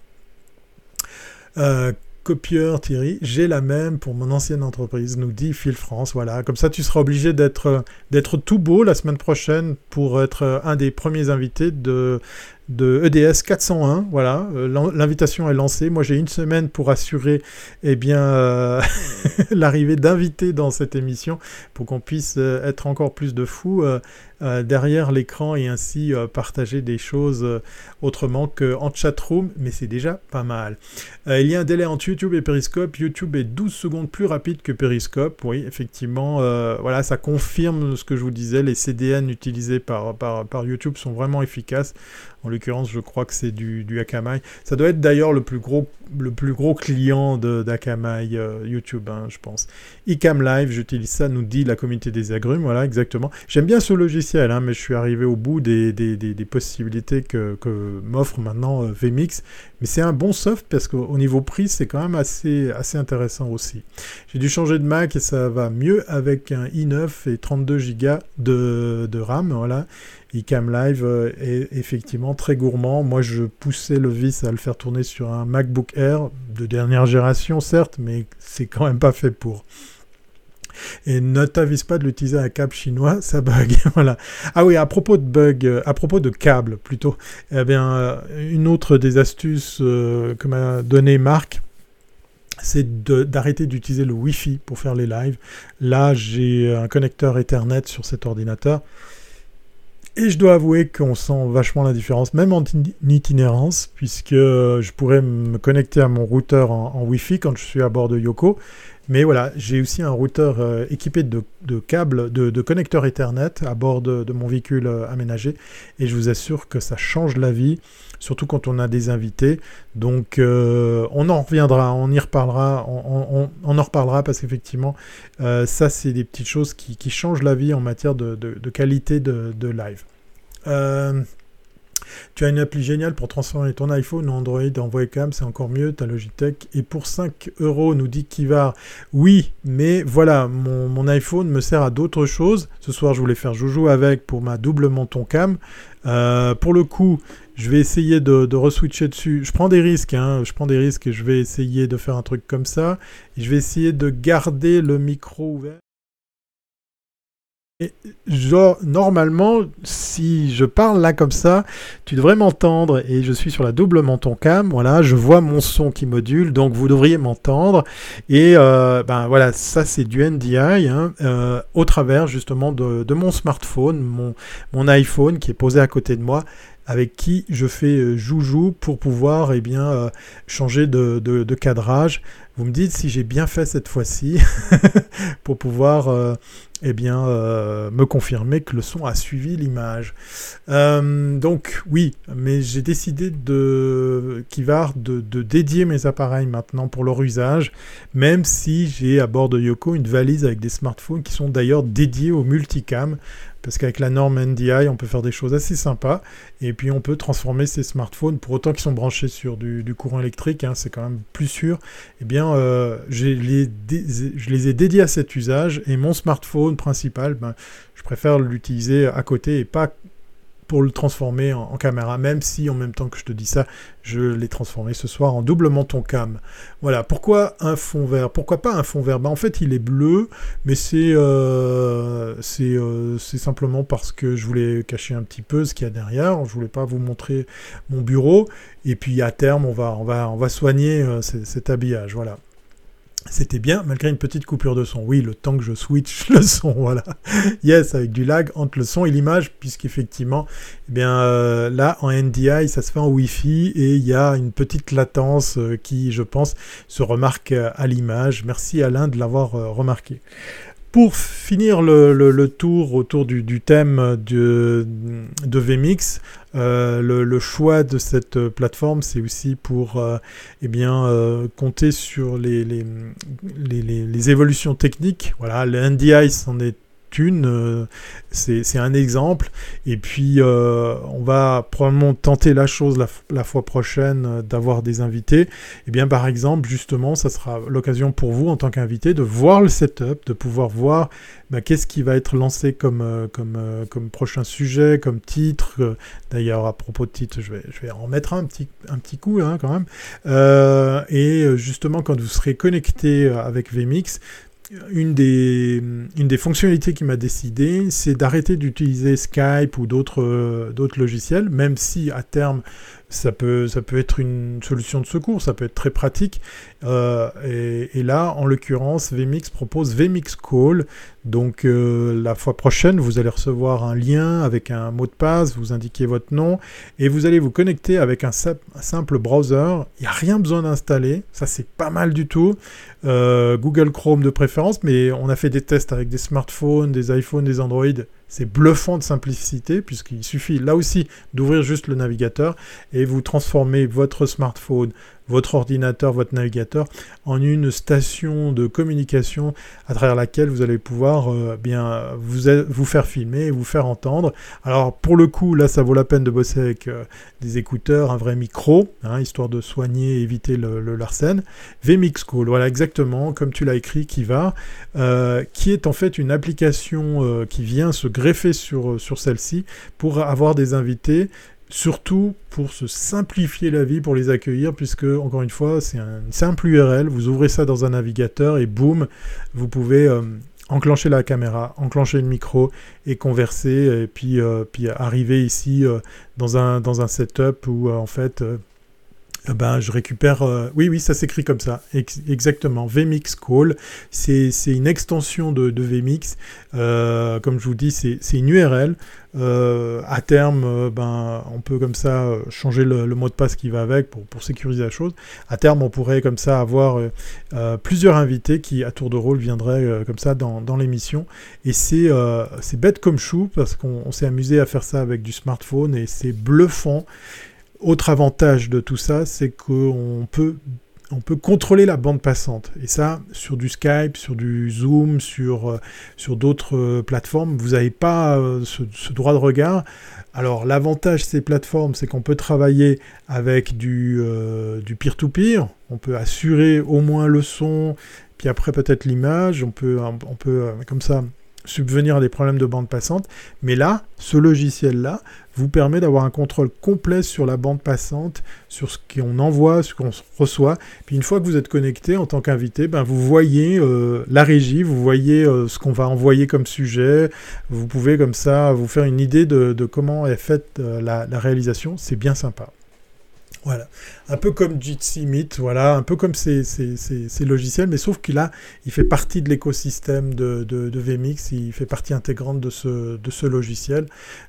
copieur Thierry, j'ai la même pour mon ancienne entreprise, nous dit Phil France. Voilà, comme ça tu seras obligé d'être tout beau la semaine prochaine pour être un des premiers invités de de EDS 401. Voilà, euh, l'invitation est lancée. Moi, j'ai une semaine pour assurer eh bien, euh, l'arrivée d'invités dans cette émission pour qu'on puisse euh, être encore plus de fous derrière l'écran et ainsi partager des choses autrement qu'en chatroom, mais c'est déjà pas mal. il y a un délai entre YouTube et Periscope. YouTube est 12 secondes plus rapide que Periscope. Oui, effectivement, voilà, ça confirme ce que je vous disais. Les CDN utilisés par, YouTube sont vraiment efficaces. En l'occurrence, je crois que c'est du, Akamai. Ça doit être d'ailleurs le plus gros, le plus gros client d'Akamai euh, YouTube, hein, je pense. iCam Live, j'utilise ça, nous dit la communauté des agrumes. Voilà, exactement. J'aime bien ce logiciel, hein, mais je suis arrivé au bout des, des, des, possibilités que, que m'offre maintenant euh, VMix. Mais c'est un bon soft parce qu'au niveau prix, c'est quand même assez, assez intéressant aussi. J'ai dû changer de Mac et ça va mieux avec un i9 et 32 Go de, de RAM. Voilà iCam Live euh, est effectivement très gourmand. Moi, je poussais le vis à le faire tourner sur un MacBook Air de dernière génération, certes, mais c'est quand même pas fait pour. Et ne t'avise pas de l'utiliser un câble chinois, ça bug. voilà. Ah oui, à propos de bug, euh, à propos de câble plutôt, eh bien, euh, une autre des astuces que m'a donné Marc, c'est d'arrêter d'utiliser le Wi-Fi pour faire les lives. Là, j'ai un connecteur Ethernet sur cet ordinateur. Et je dois avouer qu'on sent vachement la différence, même en itinérance, puisque je pourrais me connecter à mon routeur en, Wi-Fi quand je suis à bord de Yoko. Mais voilà, j'ai aussi un routeur euh, équipé de, câbles, de, connecteurs Ethernet à bord de, mon véhicule euh, aménagé. Et je vous assure que ça change la vie, surtout quand on a des invités. Donc euh, on en reviendra, on y reparlera, on, en reparlera parce qu'effectivement, ça c'est des petites choses qui, changent la vie en matière de, qualité de, live. Tu as une appli géniale pour transformer ton iPhone en Android en webcam, c'est encore mieux, ta Logitech. Et pour 5 euros, nous dit Kivar, oui, mais voilà, mon, iPhone me sert à d'autres choses. Ce soir, je voulais faire joujou avec pour ma double menton cam. Euh, pour le coup, je vais essayer de, de reswitcher dessus. Je prends des risques, hein, je prends des risques et je vais essayer de faire un truc comme ça. Et je vais essayer de garder le micro ouvert. Genre, normalement, si je parle là comme ça, tu devrais m'entendre et je suis sur la double menton cam. Voilà, je vois mon son qui module, donc vous devriez m'entendre. Et euh, ben voilà, ça c'est du NDI hein, euh, au travers justement de, mon smartphone, mon iPhone qui est posé à côté de moi avec qui je fais euh, joujou pour pouvoir eh bien, euh, changer de, de, cadrage. Vous me dites si j'ai bien fait cette fois-ci pour pouvoir euh, eh bien, me confirmer que le son a suivi l'image. donc oui, mais j'ai décidé de, Kivar de, de, dédier mes appareils maintenant pour leur usage, même si j'ai à bord de Yoko une valise avec des smartphones qui sont d'ailleurs dédiés au multicam parce qu'avec la norme NDI, on peut faire des choses assez sympas, et puis on peut transformer ces smartphones, pour autant qu'ils sont branchés sur du, courant électrique, hein, c'est quand même plus sûr, eh bien, euh, je les ai dédiés à cet usage, et mon smartphone principal, ben, je préfère l'utiliser à côté et pas pour le transformer en, caméra, même si en même temps que je te dis ça, je l'ai transformé ce soir en double menton cam. Voilà, pourquoi un fond vert? Pourquoi pas un fond vert? Ben, En fait, il est bleu, mais c'est euh, euh, simplement parce que je voulais cacher un petit peu ce qu'il y a derrière, je voulais pas vous montrer mon bureau, et puis à terme, on va, on va, on va soigner euh, cet habillage, voilà. C'était bien, malgré une petite coupure de son. Oui, le temps que je switch le son, voilà. Yes, avec du lag entre le son et l'image, puisqu'effectivement, eh bien euh, là, en NDI, ça se fait en Wi-Fi et il y a une petite latence euh, qui, je pense, se remarque à l'image. Merci Alain de l'avoir euh, remarqué. Pour finir le, tour autour du, thème de, de VMix, euh, le, choix de cette plateforme, c'est aussi pour euh, eh bien, euh, compter sur les, les, les, évolutions techniques. Voilà, le NDI est euh, c'est un exemple. Et puis, euh, on va probablement tenter la chose la, fois prochaine euh, d'avoir des invités. Et eh bien, par exemple, justement, ça sera l'occasion pour vous, en tant qu'invité, de voir le setup, de pouvoir voir bah, qu'est-ce qui va être lancé comme, comme, comme prochain sujet, comme titre. D'ailleurs, à propos de titre, je vais, je vais en mettre un petit, un petit coup hein, quand même. et justement, quand vous serez connecté avec VMix, une des, fonctionnalités qui m'a décidé, c'est d'arrêter d'utiliser Skype ou d'autres logiciels, même si à terme ça peut, ça peut être une solution de secours, ça peut être très pratique. Euh, et, là, en l'occurrence, VMix propose VMix Call. Donc euh, la fois prochaine, vous allez recevoir un lien avec un mot de passe, vous indiquez votre nom, et vous allez vous connecter avec un, simple browser. Il n'y a rien besoin d'installer, ça c'est pas mal du tout. Euh, Google Chrome de préférence, mais on a fait des tests avec des smartphones, des iPhones, des Android c'est bluffant de simplicité puisqu'il suffit là aussi d'ouvrir juste le navigateur et vous transformez votre smartphone, votre ordinateur, votre navigateur en une station de communication à travers laquelle vous allez pouvoir euh, bien vous, faire filmer et vous faire entendre. Alors pour le coup, là ça vaut la peine de bosser avec euh, des écouteurs, un vrai micro, hein, histoire de soigner et éviter le, le larsen. VMix Call, voilà exactement comme tu l'as écrit, qui va, euh, qui est en fait une application qui vient se greffer sur, sur celle-ci pour avoir des invités surtout pour se simplifier la vie, pour les accueillir, puisque, encore une fois, c'est un simple URL, vous ouvrez ça dans un navigateur et boum, vous pouvez euh, enclencher la caméra, enclencher le micro et converser, et puis, euh, arriver ici euh, dans, un, dans un setup où, en fait, ben, je récupère. oui, oui, ça s'écrit comme ça. exactement. VMix Call. C'est une extension de, VMix. comme je vous dis, c'est une URL. Euh, à terme, euh, ben, on peut comme ça euh, changer le, mot de passe qui va avec pour, sécuriser la chose. À terme, on pourrait comme ça avoir plusieurs invités qui, à tour de rôle, viendraient comme ça dans, l'émission. Et c'est bête comme chou parce qu'on s'est amusé à faire ça avec du smartphone et c'est bluffant. Autre avantage de tout ça, c'est qu'on peut on peut contrôler la bande passante. Et ça, sur du Skype, sur du Zoom, sur, euh, sur d'autres euh, plateformes, vous n'avez pas euh, ce, droit de regard. Alors l'avantage de ces plateformes, c'est qu'on peut travailler avec du peer-to-peer. on peut assurer au moins le son, puis après peut-être l'image. On peut, on peut comme ça subvenir à des problèmes de bande passante. Mais là, ce logiciel-là vous permet d'avoir un contrôle complet sur la bande passante, sur ce qu'on envoie, ce qu'on reçoit. Puis une fois que vous êtes connecté en tant qu'invité, ben vous voyez euh, la régie, vous voyez euh, ce qu'on va envoyer comme sujet. Vous pouvez comme ça vous faire une idée de, comment est faite euh, la réalisation. C'est bien sympa. Voilà. Un peu comme Jitsi Meet, voilà, un peu comme ces, logiciels, mais sauf qu'il a, il fait partie de l'écosystème de, de, VMix, il fait partie intégrante de ce, de ce logiciel.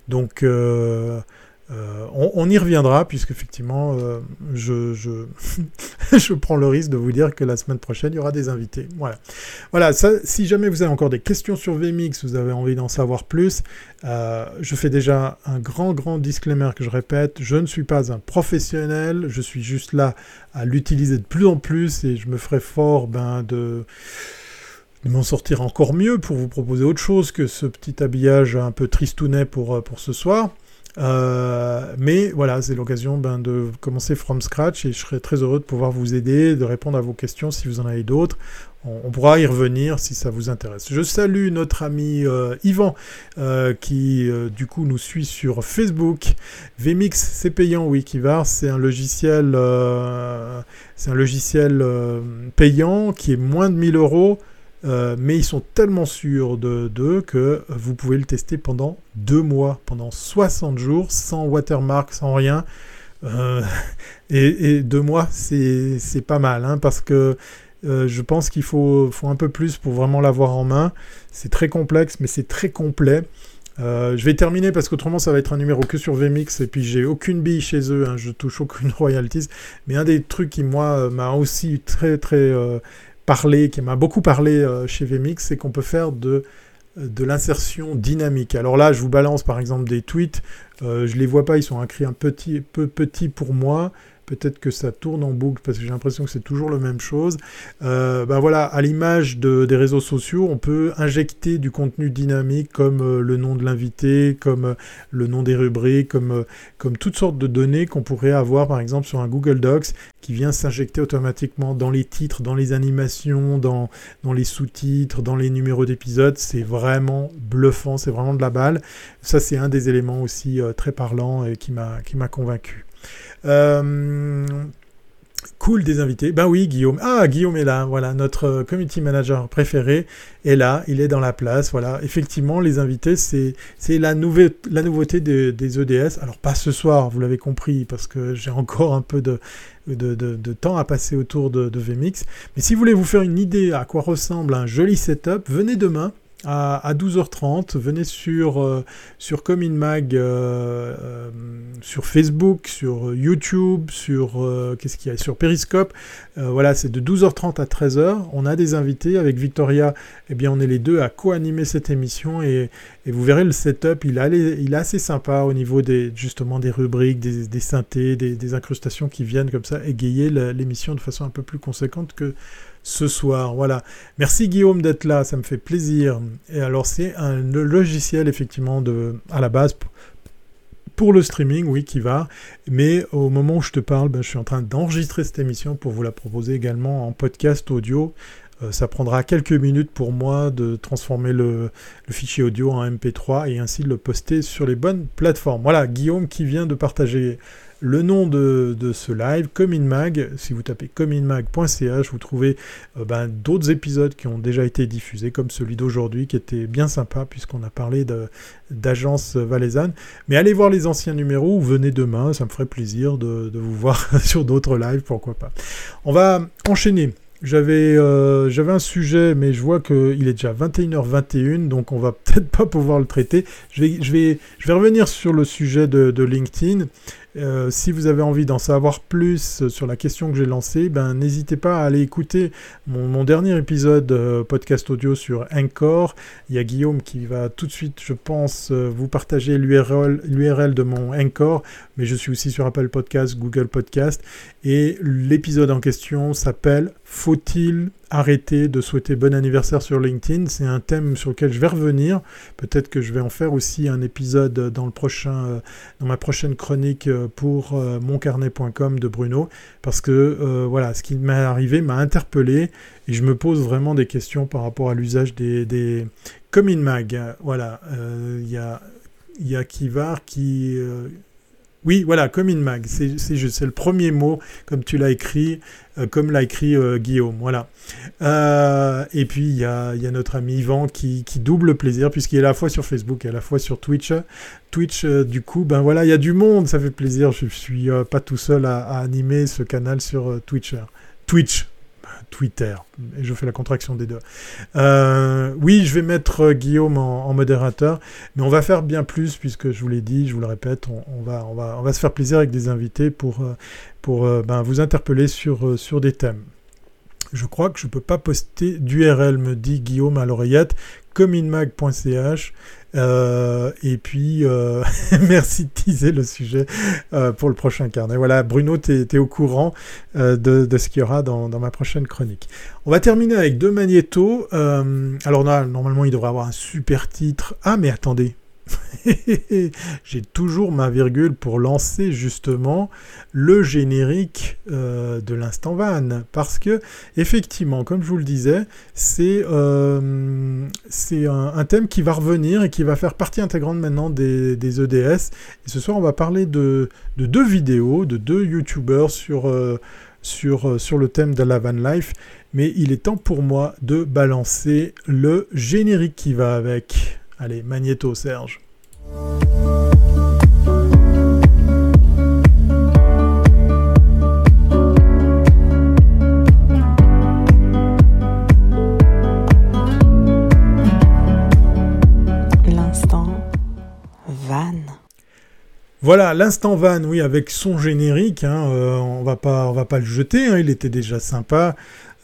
Donc, euh, euh, on, y reviendra, puisque effectivement, euh, je, prends le risque de vous dire que la semaine prochaine, il y aura des invités. Voilà. Voilà, ça, si jamais vous avez encore des questions sur VMix, vous avez envie d'en savoir plus, euh, je fais déjà un grand, grand disclaimer que je répète. Je ne suis pas un professionnel, je suis juste là à l'utiliser de plus en plus et je me ferai fort ben, de m'en sortir encore mieux pour vous proposer autre chose que ce petit habillage un peu tristounet pour, pour ce soir. Euh, mais voilà, c'est l'occasion ben, de commencer from scratch et je serai très heureux de pouvoir vous aider, de répondre à vos questions si vous en avez d'autres. On, pourra y revenir si ça vous intéresse. Je salue notre ami euh, Yvan euh, qui du coup nous suit sur Facebook. VMix c'est payant Wikivar, c'est un logiciel, c'est un logiciel payant qui est moins de 1000 euros. Euh, mais ils sont tellement sûrs de d'eux que vous pouvez le tester pendant deux mois, pendant 60 jours, sans watermark, sans rien. Euh, et, deux mois, c'est pas mal, hein, parce que je pense qu'il faut, faut un peu plus pour vraiment l'avoir en main. C'est très complexe, mais c'est très complet. je vais terminer parce qu'autrement ça va être un numéro que sur VMix et puis j'ai aucune bille chez eux, hein, je touche aucune royalties. Mais un des trucs qui moi m'a aussi très très parlé, qui m'a beaucoup parlé chez VMix, c'est qu'on peut faire de de l'insertion dynamique. Alors là, je vous balance par exemple des tweets. Euh, je les vois pas, ils sont écrits un petit peu petits pour moi. Peut-être que ça tourne en boucle parce que j'ai l'impression que c'est toujours la même chose. Euh, ben voilà, à l'image des réseaux sociaux, on peut injecter du contenu dynamique comme euh, le nom de l'invité, comme euh, le nom des rubriques, comme, comme toutes sortes de données qu'on pourrait avoir par exemple sur un Google Docs qui vient s'injecter automatiquement dans les titres, dans les animations, dans, dans les sous-titres, dans les numéros d'épisodes. C'est vraiment bluffant, c'est vraiment de la balle. Ça, c'est un des éléments aussi très parlants et qui m'a convaincu. Euh, cool des invités. Ben oui, Guillaume. Ah, Guillaume est là. Voilà, notre community manager préféré est là. Il est dans la place. Voilà, effectivement, les invités, c'est la, nouveauté des EDS. Alors, pas ce soir, vous l'avez compris, parce que j'ai encore un peu de, de, temps à passer autour de, de VMix. Mais si vous voulez vous faire une idée à quoi ressemble un joli setup, venez demain à, 12h30. Venez sur, euh, sur Comin Mag, euh, euh, sur Facebook, sur YouTube, sur qu'est-ce Periscope. voilà, c'est de 12h30 à 13h. On a des invités avec Victoria. Eh bien, on est les deux à co-animer cette émission et, vous verrez le setup. Il, a il est assez sympa au niveau des justement des rubriques, des, synthés, des, des, incrustations qui viennent comme ça égayer l'émission de façon un peu plus conséquente que ce soir. Voilà. Merci Guillaume d'être là, ça me fait plaisir. Et alors c'est un logiciel effectivement de, à la base pour le streaming, oui, qui va. Mais au moment où je te parle, ben, je suis en train d'enregistrer cette émission pour vous la proposer également en podcast audio. Euh, ça prendra quelques minutes pour moi de transformer le, le, fichier audio en MP3 et ainsi de le poster sur les bonnes plateformes. Voilà, Guillaume qui vient de partager le nom de, ce live, Cominmag. Si vous tapez cominmag.ch, vous trouvez euh, ben, d'autres épisodes qui ont déjà été diffusés, comme celui d'aujourd'hui, qui était bien sympa, puisqu'on a parlé d'agence valaisanne. Mais allez voir les anciens numéros ou venez demain, ça me ferait plaisir de, de vous voir sur d'autres lives, pourquoi pas. On va enchaîner. J'avais euh, un sujet, mais je vois qu'il est déjà 21h21, donc on va peut-être pas pouvoir le traiter. Je vais, je vais, je vais revenir sur le sujet de, de LinkedIn. Euh, si vous avez envie d'en savoir plus sur la question que j'ai lancée, ben, n'hésitez pas à aller écouter mon, dernier épisode euh, podcast audio sur Encore. Il y a Guillaume qui va tout de suite, je pense, euh, vous partager l'URL de mon Encore, mais je suis aussi sur Apple Podcast, Google Podcast, et l'épisode en question s'appelle Faut-il arrêter de souhaiter bon anniversaire sur LinkedIn? C'est un thème sur lequel je vais revenir. Peut-être que je vais en faire aussi un épisode dans, le prochain, euh, dans ma prochaine chronique euh, pour euh, moncarnet.com de Bruno. Parce que voilà, ce qui m'est arrivé m'a interpellé et je me pose vraiment des questions par rapport à l'usage des, des Mag. Voilà, il y a, y a Kivar qui oui, voilà, comme in mag, c'est le premier mot, comme tu l'as écrit, euh, comme l'a écrit euh, Guillaume, voilà. Euh, et puis, il y a, notre ami Yvan qui, double le plaisir, puisqu'il est à la fois sur Facebook et à la fois sur Twitch. Twitch, du coup, ben voilà, il y a du monde, ça fait plaisir, je suis pas tout seul à, à animer ce canal sur Twitch. Twitch, Twitter. Et je fais la contraction des deux. Euh, oui, je vais mettre euh, Guillaume en, modérateur, mais on va faire bien plus, puisque je vous l'ai dit, je vous le répète, on, va, se faire plaisir avec des invités pour, euh, pour ben, vous interpeller sur, des thèmes. Je crois que je ne peux pas poster d'URL, me dit Guillaume à l'oreillette, cominmag.ch. Euh, et puis, euh, merci de teaser le sujet euh, pour le prochain carnet. Voilà, Bruno, tu es, au courant de, ce qu'il y aura dans, ma prochaine chronique. On va terminer avec deux magnétos. alors, normalement, il devrait avoir un super titre. Ah, mais attendez, j'ai toujours ma virgule pour lancer justement le générique euh, de l'instant van. Parce que effectivement comme je vous le disais c'est euh, un, thème qui va revenir et qui va faire partie intégrante maintenant des, EDS et ce soir on va parler de, deux vidéos de deux youtubeurs sur, euh, sur, sur le thème de la van life. Mais il est temps pour moi de balancer le générique qui va avec Allez, magnéto, Serge. Voilà, l'instant van, oui, avec son générique, hein, euh, on va pas, va pas le jeter, hein, il était déjà sympa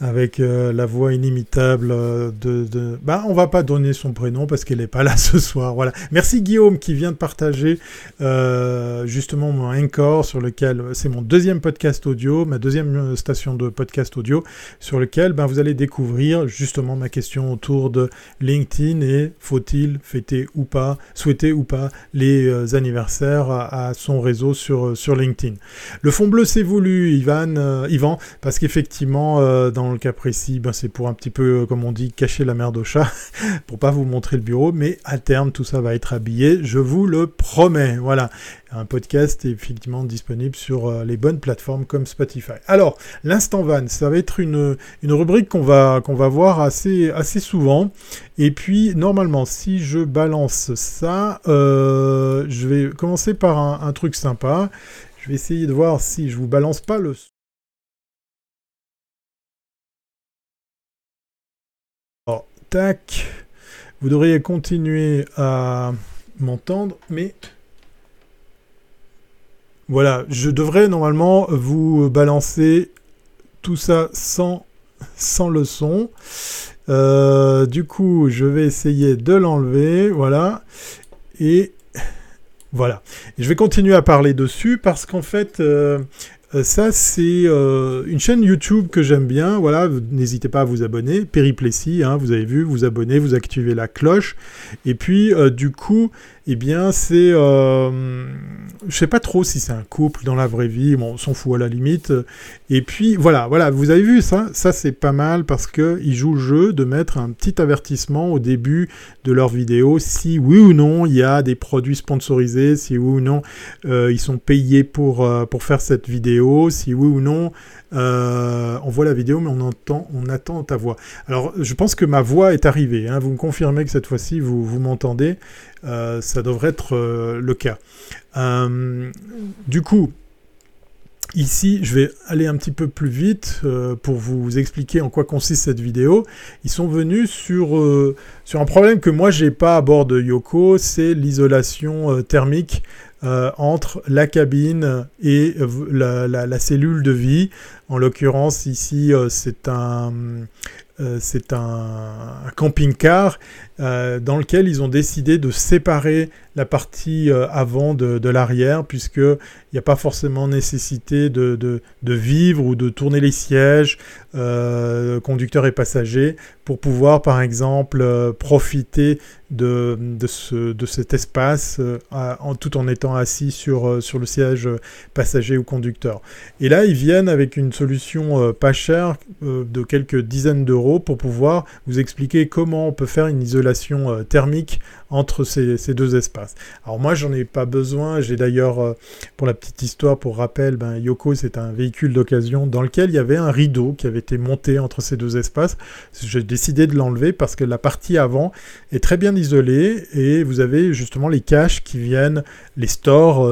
avec euh, la voix inimitable euh, de, de, Bah, on va pas donner son prénom parce qu'elle n'est pas là ce soir. Voilà. Merci Guillaume qui vient de partager euh, justement mon Encore sur lequel c'est mon deuxième podcast audio, ma deuxième station de podcast audio sur lequel ben, vous allez découvrir justement ma question autour de LinkedIn et faut-il fêter ou pas, souhaiter ou pas les anniversaires à, son réseau sur, sur LinkedIn. Le fond bleu voulu, Ivan, Ivan, parce qu'effectivement dans le cas précis, ben, c'est pour un petit peu, euh, comme on dit, cacher la merde au chat, pour pas vous montrer le bureau, mais à terme, tout ça va être habillé, je vous le promets. Voilà, un podcast est effectivement disponible sur euh, les bonnes plateformes comme Spotify. Alors, l'instant van, ça va être une, rubrique qu'on va, qu'on va voir assez, assez souvent. Et puis, normalement, si je balance ça, euh, je vais commencer par un, un truc sympa. Je vais essayer de voir si je vous balance pas le Vous devriez continuer à m'entendre, mais... Voilà, je devrais normalement vous balancer tout ça sans, sans le son. Euh, du coup, je vais essayer de l'enlever, voilà. Et voilà. je vais continuer à parler dessus parce qu'en fait, euh, ça, c'est euh, une chaîne YouTube que j'aime bien. Voilà, n'hésitez pas à vous abonner. Périplessis, hein, vous avez vu, vous abonnez, vous activez la cloche. Et puis, euh, du coup, eh bien, c'est. Euh, je sais pas trop si c'est un couple dans la vraie vie, bon, on s'en fout à la limite. Et puis, voilà, voilà, vous avez vu ça Ça, c'est pas mal parce qu'ils jouent le jeu de mettre un petit avertissement au début de leur vidéo si oui ou non il y a des produits sponsorisés, si oui ou non euh, ils sont payés pour, euh, pour faire cette vidéo, si oui ou non euh, on voit la vidéo, mais on entend, on attend ta voix. Alors, je pense que ma voix est arrivée. Hein. Vous me confirmez que cette fois-ci, vous, vous m'entendez. Euh, ça devrait être euh, le cas. du coup, Ici, je vais aller un petit peu plus vite pour vous expliquer en quoi consiste cette vidéo. Ils sont venus sur, sur un problème que moi j'ai pas à bord de Yoko, c'est l'isolation thermique entre la cabine et la, cellule de vie. En l'occurrence, ici, euh, euh, c'est un, camping-car euh, dans lequel ils ont décidé de séparer la partie avant de, l'arrière, puisqu'il n'y a pas forcément nécessité de, de, vivre ou de tourner les sièges, conducteurs et passagers, pour pouvoir, par exemple, profiter de, de, ce, de cet espace en, tout en étant assis sur, le siège passager ou conducteur. Et là, ils viennent avec une solution euh, pas chère euh, de quelques dizaines d'euros pour pouvoir vous expliquer comment on peut faire une isolation euh, thermique entre ces, deux espaces. Alors moi j'en ai pas besoin, j'ai d'ailleurs pour la petite histoire, pour rappel, ben, Yoko c'est un véhicule d'occasion dans lequel il y avait un rideau qui avait été monté entre ces deux espaces. J'ai décidé de l'enlever parce que la partie avant est très bien isolée et vous avez justement les caches qui viennent, les stores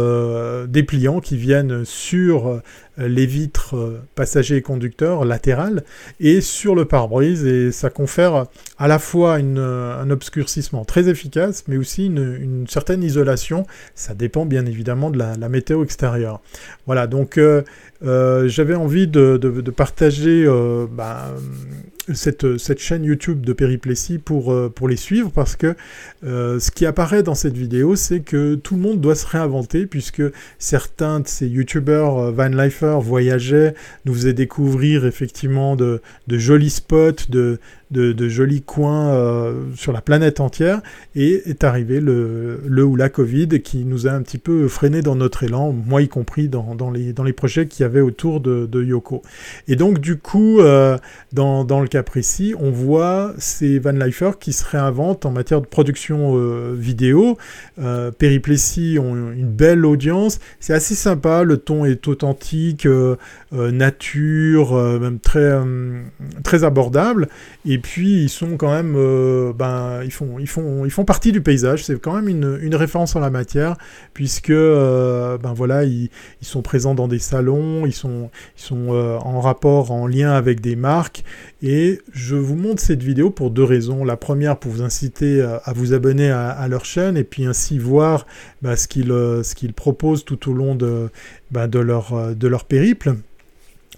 dépliants qui viennent sur euh, les vitres euh, passagers et conducteurs latérales et sur le pare-brise et ça confère à la fois euh, un obscurcissement très efficace mais aussi une, certaine isolation. Ça dépend bien évidemment de la, météo extérieure. Voilà, donc j'avais envie de, partager bah, cette, cette, chaîne YouTube de Périplessis pour, pour les suivre parce que ce qui apparaît dans cette vidéo, c'est que tout le monde doit se réinventer puisque certains de ces YouTubers Van Life voyageait, nous faisait découvrir effectivement de, jolis spots, de, de, jolis coins euh, sur la planète entière, et est arrivé le, le, ou la Covid qui nous a un petit peu freiné dans notre élan, moi y compris dans, dans les, dans les projets qu'il y avait autour de, Yoko. Et donc du coup, euh, dans, dans, le cas précis, on voit ces Van Lifers qui se réinventent en matière de production euh, vidéo. Périplessis ont une belle audience, c'est assez sympa, le ton est authentique, nature, même très, très abordable. Et puis ils sont quand même, euh, ben, ils font, ils font, ils font partie du paysage. C'est quand même une, une, référence en la matière, puisque, euh, ben voilà, ils, ils, sont présents dans des salons, ils sont, ils sont euh, en rapport, en lien avec des marques. Et je vous montre cette vidéo pour deux raisons. La première, pour vous inciter à, vous abonner à, leur chaîne, et puis ainsi voir ben, ce qu'ils, proposent tout au long de, ben, de leur, de leur périple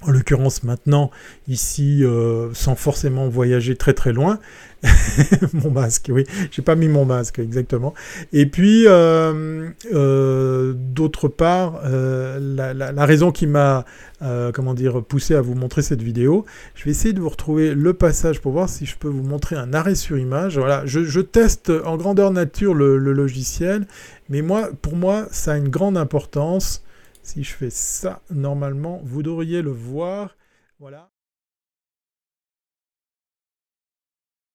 en l'occurrence maintenant ici euh, sans forcément voyager très très loin. mon masque, oui, j'ai pas mis mon masque exactement. Et puis euh, euh, d'autre part, la, la, raison qui m'a comment dire poussé à vous montrer cette vidéo, je vais essayer de vous retrouver le passage pour voir si je peux vous montrer un arrêt sur image. Voilà, je, teste en grandeur nature le, le, logiciel, mais moi, pour moi, ça a une grande importance. Si je fais ça, normalement, vous devriez le voir. Voilà.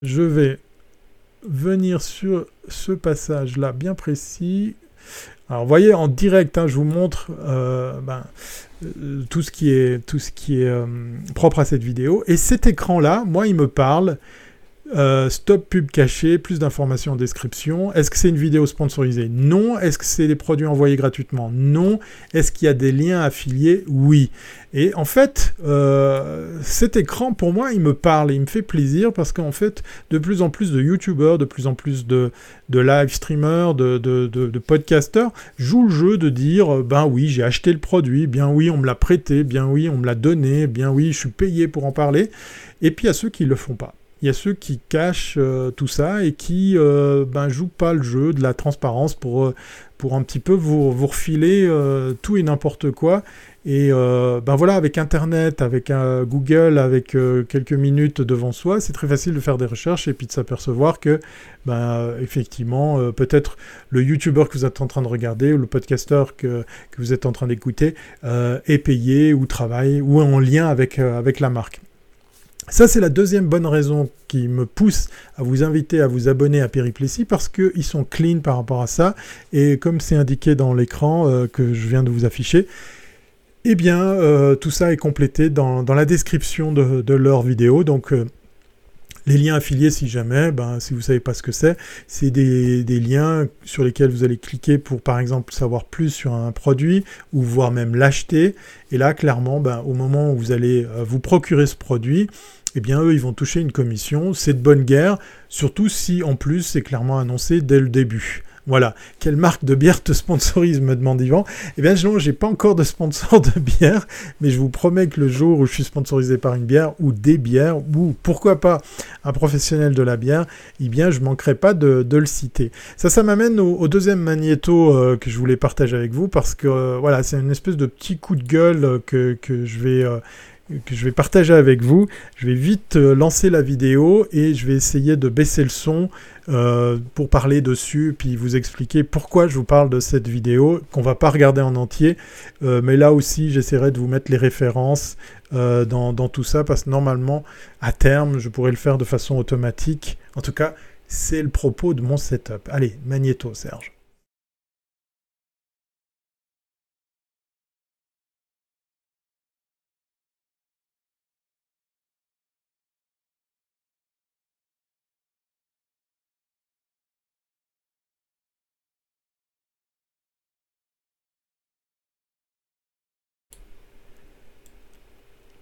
Je vais venir sur ce passage-là bien précis. Alors, vous voyez, en direct, hein, je vous montre euh, ben, euh, tout ce qui est, tout ce qui est euh, propre à cette vidéo. Et cet écran-là, moi, il me parle. Euh, stop pub caché, plus d'informations en description. Est-ce que c'est une vidéo sponsorisée? Non. Est-ce que c'est des produits envoyés gratuitement? Non. Est-ce qu'il y a des liens affiliés? Oui. Et en fait, euh, cet écran, pour moi, il me parle et il me fait plaisir parce qu'en fait, de plus en plus de YouTubeurs, de plus en plus de, live streamers, de, podcasters jouent le jeu de dire ben oui, j'ai acheté le produit, bien oui, on me l'a prêté, bien oui, on me l'a donné, bien oui, je suis payé pour en parler. Et puis il y a ceux qui ne le font pas il y a ceux qui cachent euh, tout ça et qui euh, ben, jouent pas le jeu de la transparence pour, euh, pour un petit peu vous, vous refiler euh, tout et n'importe quoi. Et ben voilà, avec Internet, avec Google, avec quelques minutes devant soi, c'est très facile de faire des recherches et puis de s'apercevoir que, ben, effectivement, peut-être le YouTuber que vous êtes en train de regarder ou le podcasteur que, que vous êtes en train d'écouter est payé ou travaille ou est en lien avec, avec la marque. Ça, c'est la deuxième bonne raison qui me pousse à vous inviter à vous abonner à Périplessis parce qu'ils sont clean par rapport à ça. Et comme c'est indiqué dans l'écran euh, que je viens de vous afficher, eh bien, euh, tout ça est complété dans, la description de, leur vidéo. Donc, euh, les liens affiliés, si jamais, ben, si vous ne savez pas ce que c'est, c'est des, liens sur lesquels vous allez cliquer pour, par exemple, savoir plus sur un produit ou voire même l'acheter. Et là, clairement, ben, au moment où vous allez vous procurer ce produit, eh bien eux, ils vont toucher une commission. C'est de bonne guerre, surtout si en plus c'est clairement annoncé dès le début. Voilà. Quelle marque de bière te sponsorise, me demande Yvan. Eh bien, je n'ai pas encore de sponsor de bière, mais je vous promets que le jour où je suis sponsorisé par une bière, ou des bières, ou pourquoi pas un professionnel de la bière, eh bien, je manquerai pas de, le citer. Ça, ça m'amène au, deuxième magnéto euh, que je voulais partager avec vous, parce que, euh, voilà, c'est une espèce de petit coup de gueule euh, que, je vais que je vais partager avec vous. Je vais vite euh, lancer la vidéo et je vais essayer de baisser le son euh, pour parler dessus, puis vous expliquer pourquoi je vous parle de cette vidéo, qu'on va pas regarder en entier. Euh, mais là aussi, j'essaierai de vous mettre les références dans, dans, tout ça, parce que normalement, à terme, je pourrais le faire de façon automatique. En tout cas, c'est le propos de mon setup. Allez, magnéto, Serge.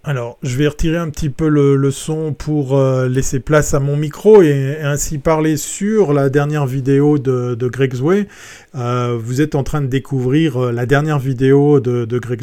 Alors, je vais retirer un petit peu le, son pour euh, laisser place à mon micro et, ainsi parler sur la dernière vidéo de, de Greg. Euh, vous êtes en train de découvrir euh, la dernière vidéo de, de Greg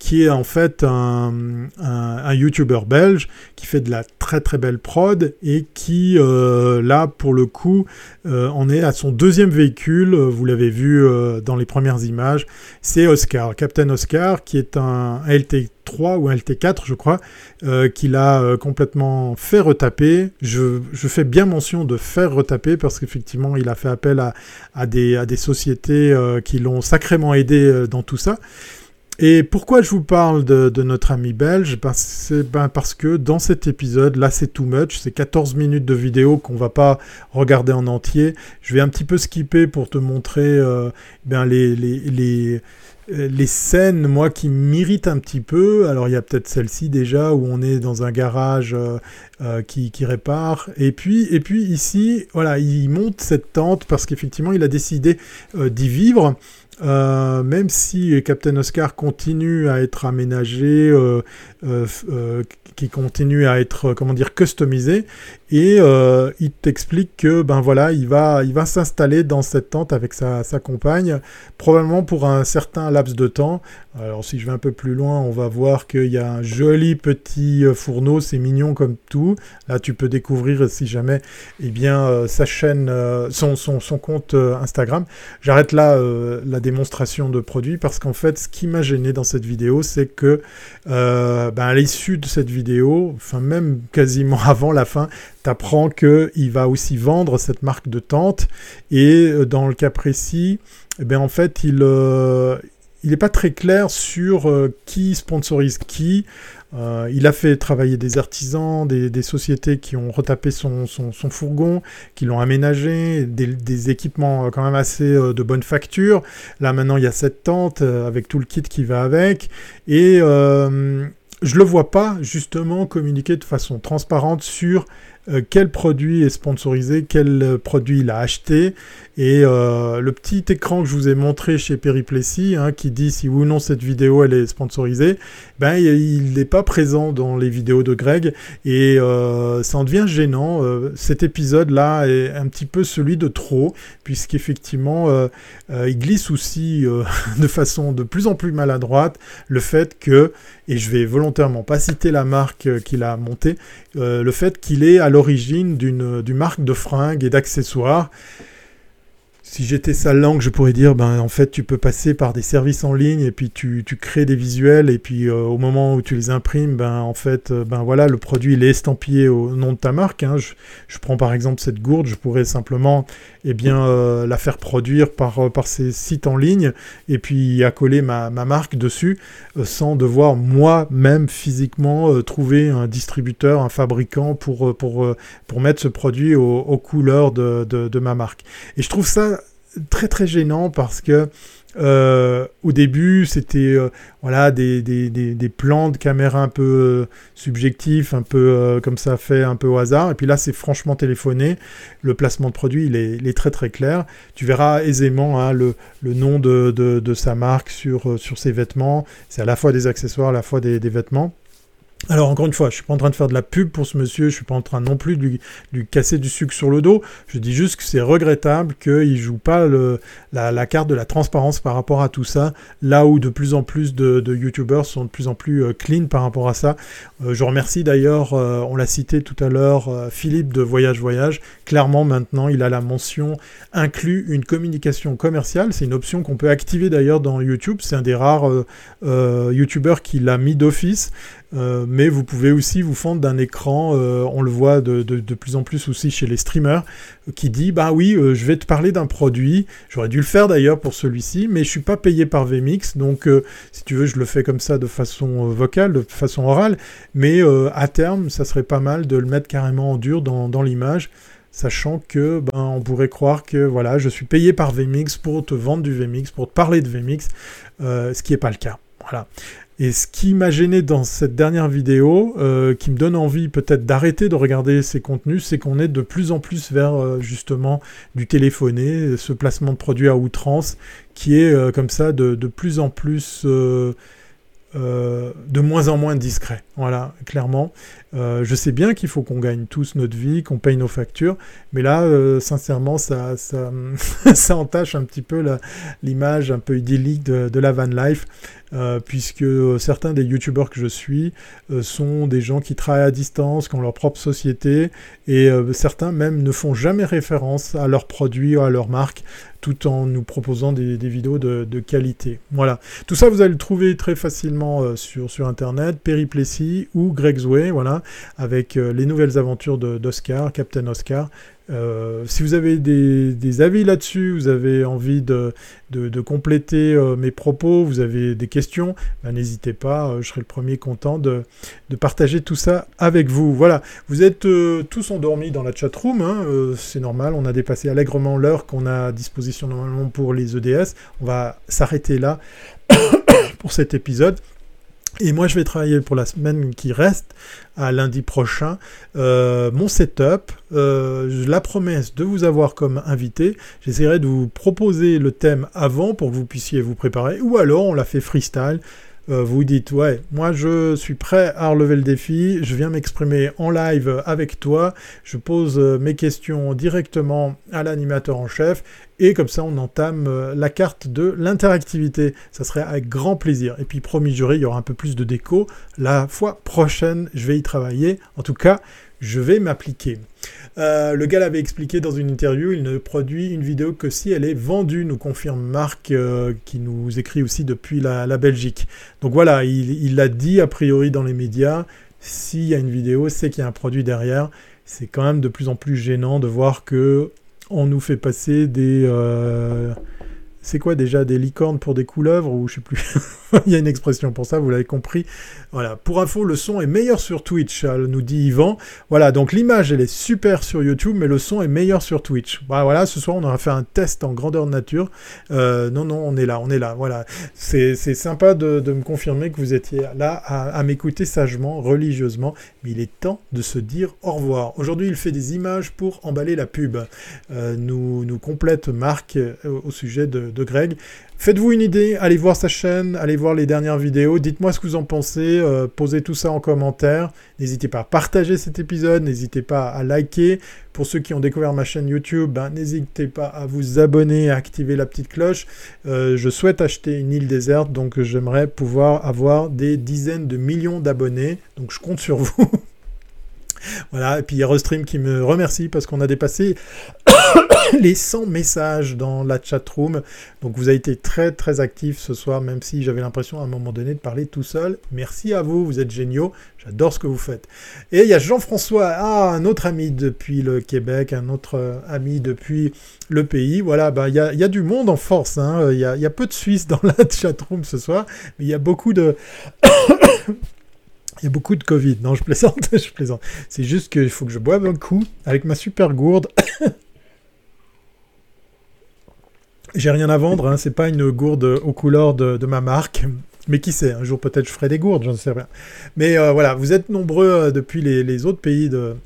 qui est en fait un, un, YouTuber belge qui fait de la très très belle prod et qui, là, pour le coup, en est à son deuxième véhicule. Vous l'avez vu dans les premières images. C'est Oscar, Captain Oscar, qui est un LT 3 ou LT4, je crois, euh, qu'il a euh, complètement fait retaper. Je, fais bien mention de faire retaper parce qu'effectivement, il a fait appel à, des, à des, sociétés euh, qui l'ont sacrément aidé dans tout ça. Et pourquoi je vous parle de, notre ami belge? Parce, ben parce que dans cet épisode, là c'est too much, c'est 14 minutes de vidéo qu'on va pas regarder en entier. Je vais un petit peu skipper pour te montrer ben les, les scènes, moi, qui m'irritent un petit peu. Alors, il y a peut-être celle-ci déjà où on est dans un garage qui, qui, répare. Et puis, et puis ici, voilà, il monte cette tente parce qu'effectivement, il a décidé d'y vivre. Euh, même si Captain Oscar continue à être aménagé, euh, euh, qui continue à être, comment dire, customisé, et il t'explique que, ben voilà, il va, il va s'installer dans cette tente avec sa, sa, compagne, probablement pour un certain laps de temps. Alors si je vais un peu plus loin, on va voir qu'il y a un joli petit fourneau, c'est mignon comme tout. Là, tu peux découvrir, si jamais, eh bien, sa chaîne, son, son, son, compte Instagram. J'arrête là la démonstration de produit parce qu'en fait, ce qui m'a gêné dans cette vidéo, c'est que euh, ben, à l'issue de cette vidéo, enfin même quasiment avant la fin, tu apprends qu'il va aussi vendre cette marque de tente et euh, dans le cas précis, eh ben, en fait, il... Euh, n'est pas très clair sur qui sponsorise qui. Euh, il a fait travailler des artisans, des, sociétés qui ont retapé son, fourgon, qui l'ont aménagé, des, équipements euh, quand même assez euh, de bonne facture. Là maintenant il y a cette tente avec tout le kit qui va avec. Et je le vois pas justement communiquer de façon transparente sur euh, quel produit est sponsorisé, quel euh, produit il a acheté. Et euh, le petit écran que je vous ai montré chez Periplessis, hein, qui dit si ou non cette vidéo elle est sponsorisée, ben il n'est pas présent dans les vidéos de Greg et ça en devient gênant. cet épisode-là est un petit peu celui de trop, puisqu'effectivement il glisse aussi de façon de plus en plus maladroite le fait que, et je vais volontairement pas citer la marque qu'il a montée, le fait qu'il est à l'origine d'une marque de fringues et d'accessoires si j'étais sa langue, je pourrais dire, ben en fait, tu peux passer par des services en ligne et puis tu, tu crées des visuels et puis euh, au moment où tu les imprimes, ben en fait, euh, ben voilà, le produit il est estampillé au nom de ta marque. Hein. Je, je, prends par exemple cette gourde, je pourrais simplement, eh bien, euh, la faire produire par par ces sites en ligne et puis accoler ma, ma marque dessus, sans devoir moi-même physiquement trouver un distributeur, un fabricant pour pour pour mettre ce produit aux, couleurs de, de, de ma marque. Et je trouve ça très très gênant parce que euh, au début, c'était euh, voilà des, des, des, plans de caméra un peu euh, subjectifs, un peu comme ça fait, un peu au hasard. Et puis là, c'est franchement téléphoné. Le placement de produit, il est, très très clair. Tu verras aisément hein, le, nom de, de, de, sa marque sur, sur ses vêtements. C'est à la fois des accessoires, à la fois des vêtements. Alors encore une fois, je suis pas en train de faire de la pub pour ce monsieur, je suis pas en train non plus de lui, casser du sucre sur le dos. Je dis juste que c'est regrettable qu'il joue pas la, carte de la transparence par rapport à tout ça, là où de plus en plus de, de youtubeurs sont de plus en plus euh, clean par rapport à ça. Euh, je remercie d'ailleurs, euh, on l'a cité tout à l'heure, Philippe de Voyage Voyage. Clairement maintenant, il a la mention inclut une communication commerciale. C'est une option qu'on peut activer d'ailleurs dans YouTube. C'est un des rares youtubeurs qui l'a mis d'office. Euh, mais vous pouvez aussi vous fendre d'un écran, euh, on le voit de, plus en plus aussi chez les streamers, qui dit bah oui, euh, je vais te parler d'un produit. J'aurais dû le faire d'ailleurs pour celui-ci, mais je suis pas payé par VMix, donc si tu veux, je le fais comme ça de façon vocale, de façon orale. Mais à terme, ça serait pas mal de le mettre carrément en dur dans, dans l'image sachant que ben, on pourrait croire que voilà, je suis payé par VMix pour te vendre du VMix, pour te parler de VMix, ce qui n'est pas le cas. Voilà. Et ce qui m'a gêné dans cette dernière vidéo, euh, qui me donne envie peut-être d'arrêter de regarder ces contenus, c'est qu'on est de plus en plus vers euh, justement du téléphoné, ce placement de produits à outrance, qui est euh, comme ça de, de, plus en plus de moins en moins discret. Voilà, clairement. Euh, je sais bien qu'il faut qu'on gagne tous notre vie, qu'on paye nos factures, mais là, euh, sincèrement, ça, ça, entache un petit peu l'image un peu idyllique de, la van life, puisque certains des youtubeurs que je suis sont des gens qui travaillent à distance, qui ont leur propre société, et certains même ne font jamais référence à leurs produits ou à leur marque tout en nous proposant des, vidéos de, qualité. Voilà. Tout ça, vous allez le trouver très facilement euh, sur, sur Internet, Ou Greg's Way, voilà, avec euh, les nouvelles aventures d'Oscar, Captain Oscar. Euh, si vous avez des, avis là-dessus, vous avez envie de, compléter euh, mes propos, vous avez des questions, ben, n'hésitez pas, je serai le premier content de, de, partager tout ça avec vous. Voilà, vous êtes tous endormis dans la chatroom, hein, c'est normal, on a dépassé allègrement l'heure qu'on a à disposition normalement pour les EDS, on va s'arrêter là. pour cet épisode. Et moi, je vais travailler pour la semaine qui reste, à lundi prochain, euh, mon setup, euh, la promesse de vous avoir comme invité. J'essaierai de vous proposer le thème avant pour que vous puissiez vous préparer, ou alors on l'a fait freestyle. Euh, vous dites, ouais, moi je suis prêt à relever le défi, je viens m'exprimer en live avec toi, je pose mes questions directement à l'animateur en chef, et comme ça on entame euh, la carte de l'interactivité. Ça serait avec grand plaisir. Et puis promis juré, il y aura un peu plus de déco. La fois prochaine, je vais y travailler. En tout cas, je vais m'appliquer. Euh, le gars l'avait expliqué dans une interview, il ne produit une vidéo que si elle est vendue, nous confirme Marc, euh, qui nous écrit aussi depuis la, Belgique. Donc voilà, il l'a dit a priori dans les médias, s'il y a une vidéo, c'est qu'il y a un produit derrière. C'est quand même de plus en plus gênant de voir que on nous fait passer des... Euh, c'est quoi déjà des licornes pour des couleuvres ou je sais plus. Il y a une expression pour ça, vous l'avez compris. Voilà. Pour info, le son est meilleur sur Twitch, hein, nous dit Yvan. Voilà, donc l'image elle est super sur YouTube, mais le son est meilleur sur Twitch. Bah, voilà, ce soir on aura fait un test en grandeur nature. Euh, non, non, on est là, on est là. Voilà. C'est sympa de, me confirmer que vous étiez là à, m'écouter sagement, religieusement. Mais il est temps de se dire au revoir. Aujourd'hui, il fait des images pour emballer la pub. Euh, nous, nous complète Marc euh, au sujet de de Greg. Faites-vous une idée, allez voir sa chaîne, allez voir les dernières vidéos, dites-moi ce que vous en pensez, euh, posez tout ça en commentaire. N'hésitez pas à partager cet épisode, n'hésitez pas à liker. Pour ceux qui ont découvert ma chaîne YouTube, ben, n'hésitez pas à vous abonner, à activer la petite cloche. Euh, je souhaite acheter une île déserte, donc j'aimerais pouvoir avoir des dizaines de millions d'abonnés. Donc je compte sur vous. voilà, et puis il y a Restream qui me remercie parce qu'on a dépassé les 100 messages dans la chat room. Donc vous avez été très très actifs ce soir, même si j'avais l'impression à un moment donné de parler tout seul. Merci à vous, vous êtes géniaux. J'adore ce que vous faites. Et il y a Jean-François, ah, un autre ami depuis le Québec, un autre euh, ami depuis le pays. Voilà, bah, il y, a, du monde en force. Hein. Il y, a, peu de Suisses dans la chat room ce soir, mais il y a beaucoup de... Il y a beaucoup de Covid. Non, je plaisante, je plaisante. C'est juste qu'il faut que je boive un coup avec ma super gourde. J'ai rien à vendre, hein, c'est pas une gourde aux couleurs de, ma marque. Mais qui sait, un jour peut-être je ferai des gourdes, j'en sais rien. Mais euh, voilà, vous êtes nombreux euh, depuis les, autres pays de,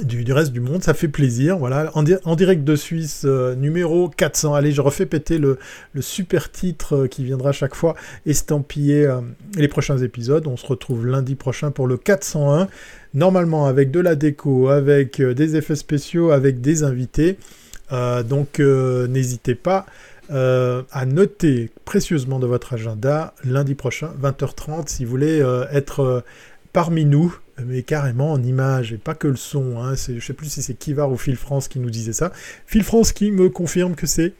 du, reste du monde, ça fait plaisir. Voilà, en, direct de Suisse, euh, numéro 400. Allez, je refais péter le, super titre qui viendra chaque fois estampiller les prochains épisodes. On se retrouve lundi prochain pour le 401. Normalement avec de la déco, avec des effets spéciaux, avec des invités. Euh, donc euh, n'hésitez pas euh, à noter précieusement de votre agenda lundi prochain, 20h30, si vous voulez être parmi nous, mais carrément en image et pas que le son. Hein, je ne sais plus si c'est Kivar ou Phil France qui nous disait ça. Phil France qui me confirme que c'est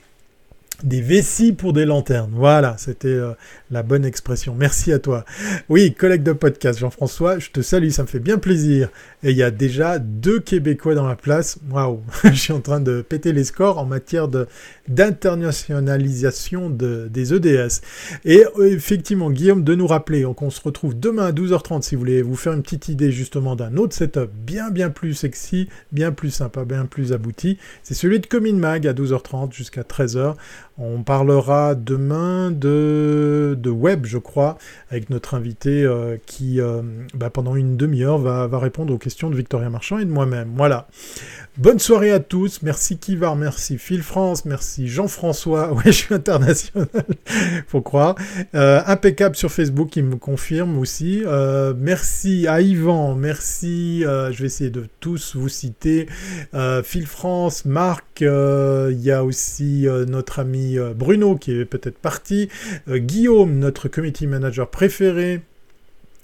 des vessies pour des lanternes. Voilà, c'était euh, la bonne expression. Merci à toi. Oui, collègue de podcast, Jean-François, je te salue, ça me fait bien plaisir. Et il y a déjà deux Québécois dans la place. Waouh, je suis en train de péter les scores en matière d'internationalisation de, des EDS. Et euh, effectivement, Guillaume, de nous rappeler qu'on se retrouve demain à 12h30 si vous voulez vous faire une petite idée justement d'un autre setup bien bien plus sexy, bien plus sympa, bien plus abouti. C'est celui de Comin Mag à 12h30 jusqu'à 13h. On parlera demain de, web, je crois, avec notre invité euh, qui, euh, bah, pendant une demi-heure, va, va, répondre aux questions de Victoria Marchand et de moi-même. Voilà. Bonne soirée à tous. Merci Kivar, merci Phil France, merci Jean-François. Ouais, je suis international, faut croire. Euh, impeccable sur Facebook, qui me confirme aussi. merci à Yvan, merci. je vais essayer de tous vous citer. Phil France, Marc, il y a aussi notre ami euh, Bruno qui est peut-être parti, euh, Guillaume, notre committee manager préféré,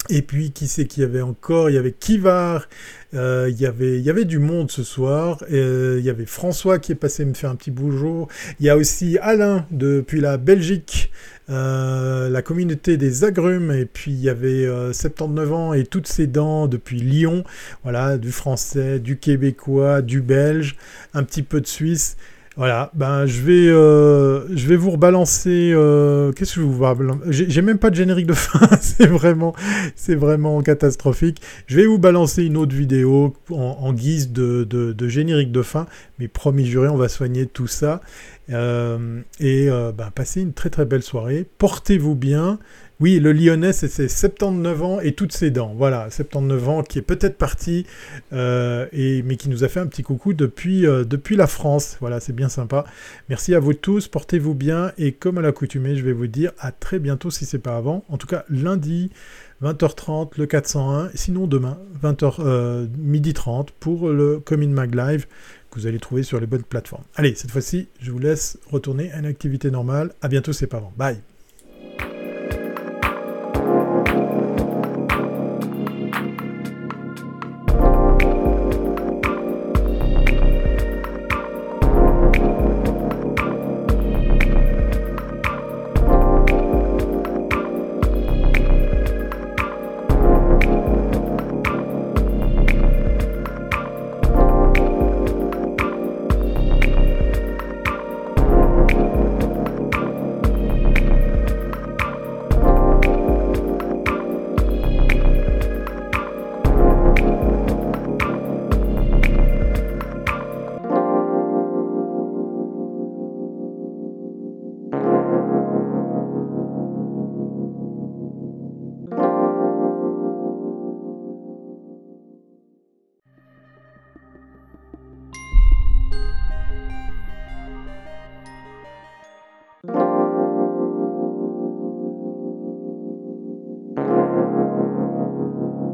et puis, qui c'est qu'il y avait encore Il y avait Kivar, euh, il, y avait, il y avait du monde ce soir. il y avait François qui est passé me faire un petit bonjour. Il y a aussi Alain depuis la Belgique, la communauté des agrumes. Et puis, il y avait 79 ans et toutes ses dents depuis Lyon. Voilà, du français, du québécois, du belge, un petit peu de suisse. Voilà, ben je vais, euh, je vais vous rebalancer. Euh, qu'est-ce que je vous J'ai même pas de générique de fin. c'est vraiment, c'est vraiment catastrophique. Je vais vous balancer une autre vidéo en, guise de, générique de fin. Mais promis juré, on va soigner tout ça. et bah, passez une très très belle soirée. Portez-vous bien. Oui, le Lyonnais, c'est ses 79 ans et toutes ses dents. Voilà, 79 ans qui est peut-être parti, et, mais qui nous a fait un petit coucou depuis, depuis la France. Voilà, c'est bien sympa. Merci à vous tous, portez-vous bien, et comme à l'accoutumée, je vais vous dire à très bientôt si c'est pas avant. En tout cas, lundi, 20h30 le 401, sinon demain 20h euh, midi 30 pour le Comin Mag Live que vous allez trouver sur les bonnes plateformes. Allez, cette fois-ci, je vous laisse retourner à une activité normale. À bientôt, c'est pas avant. Bye.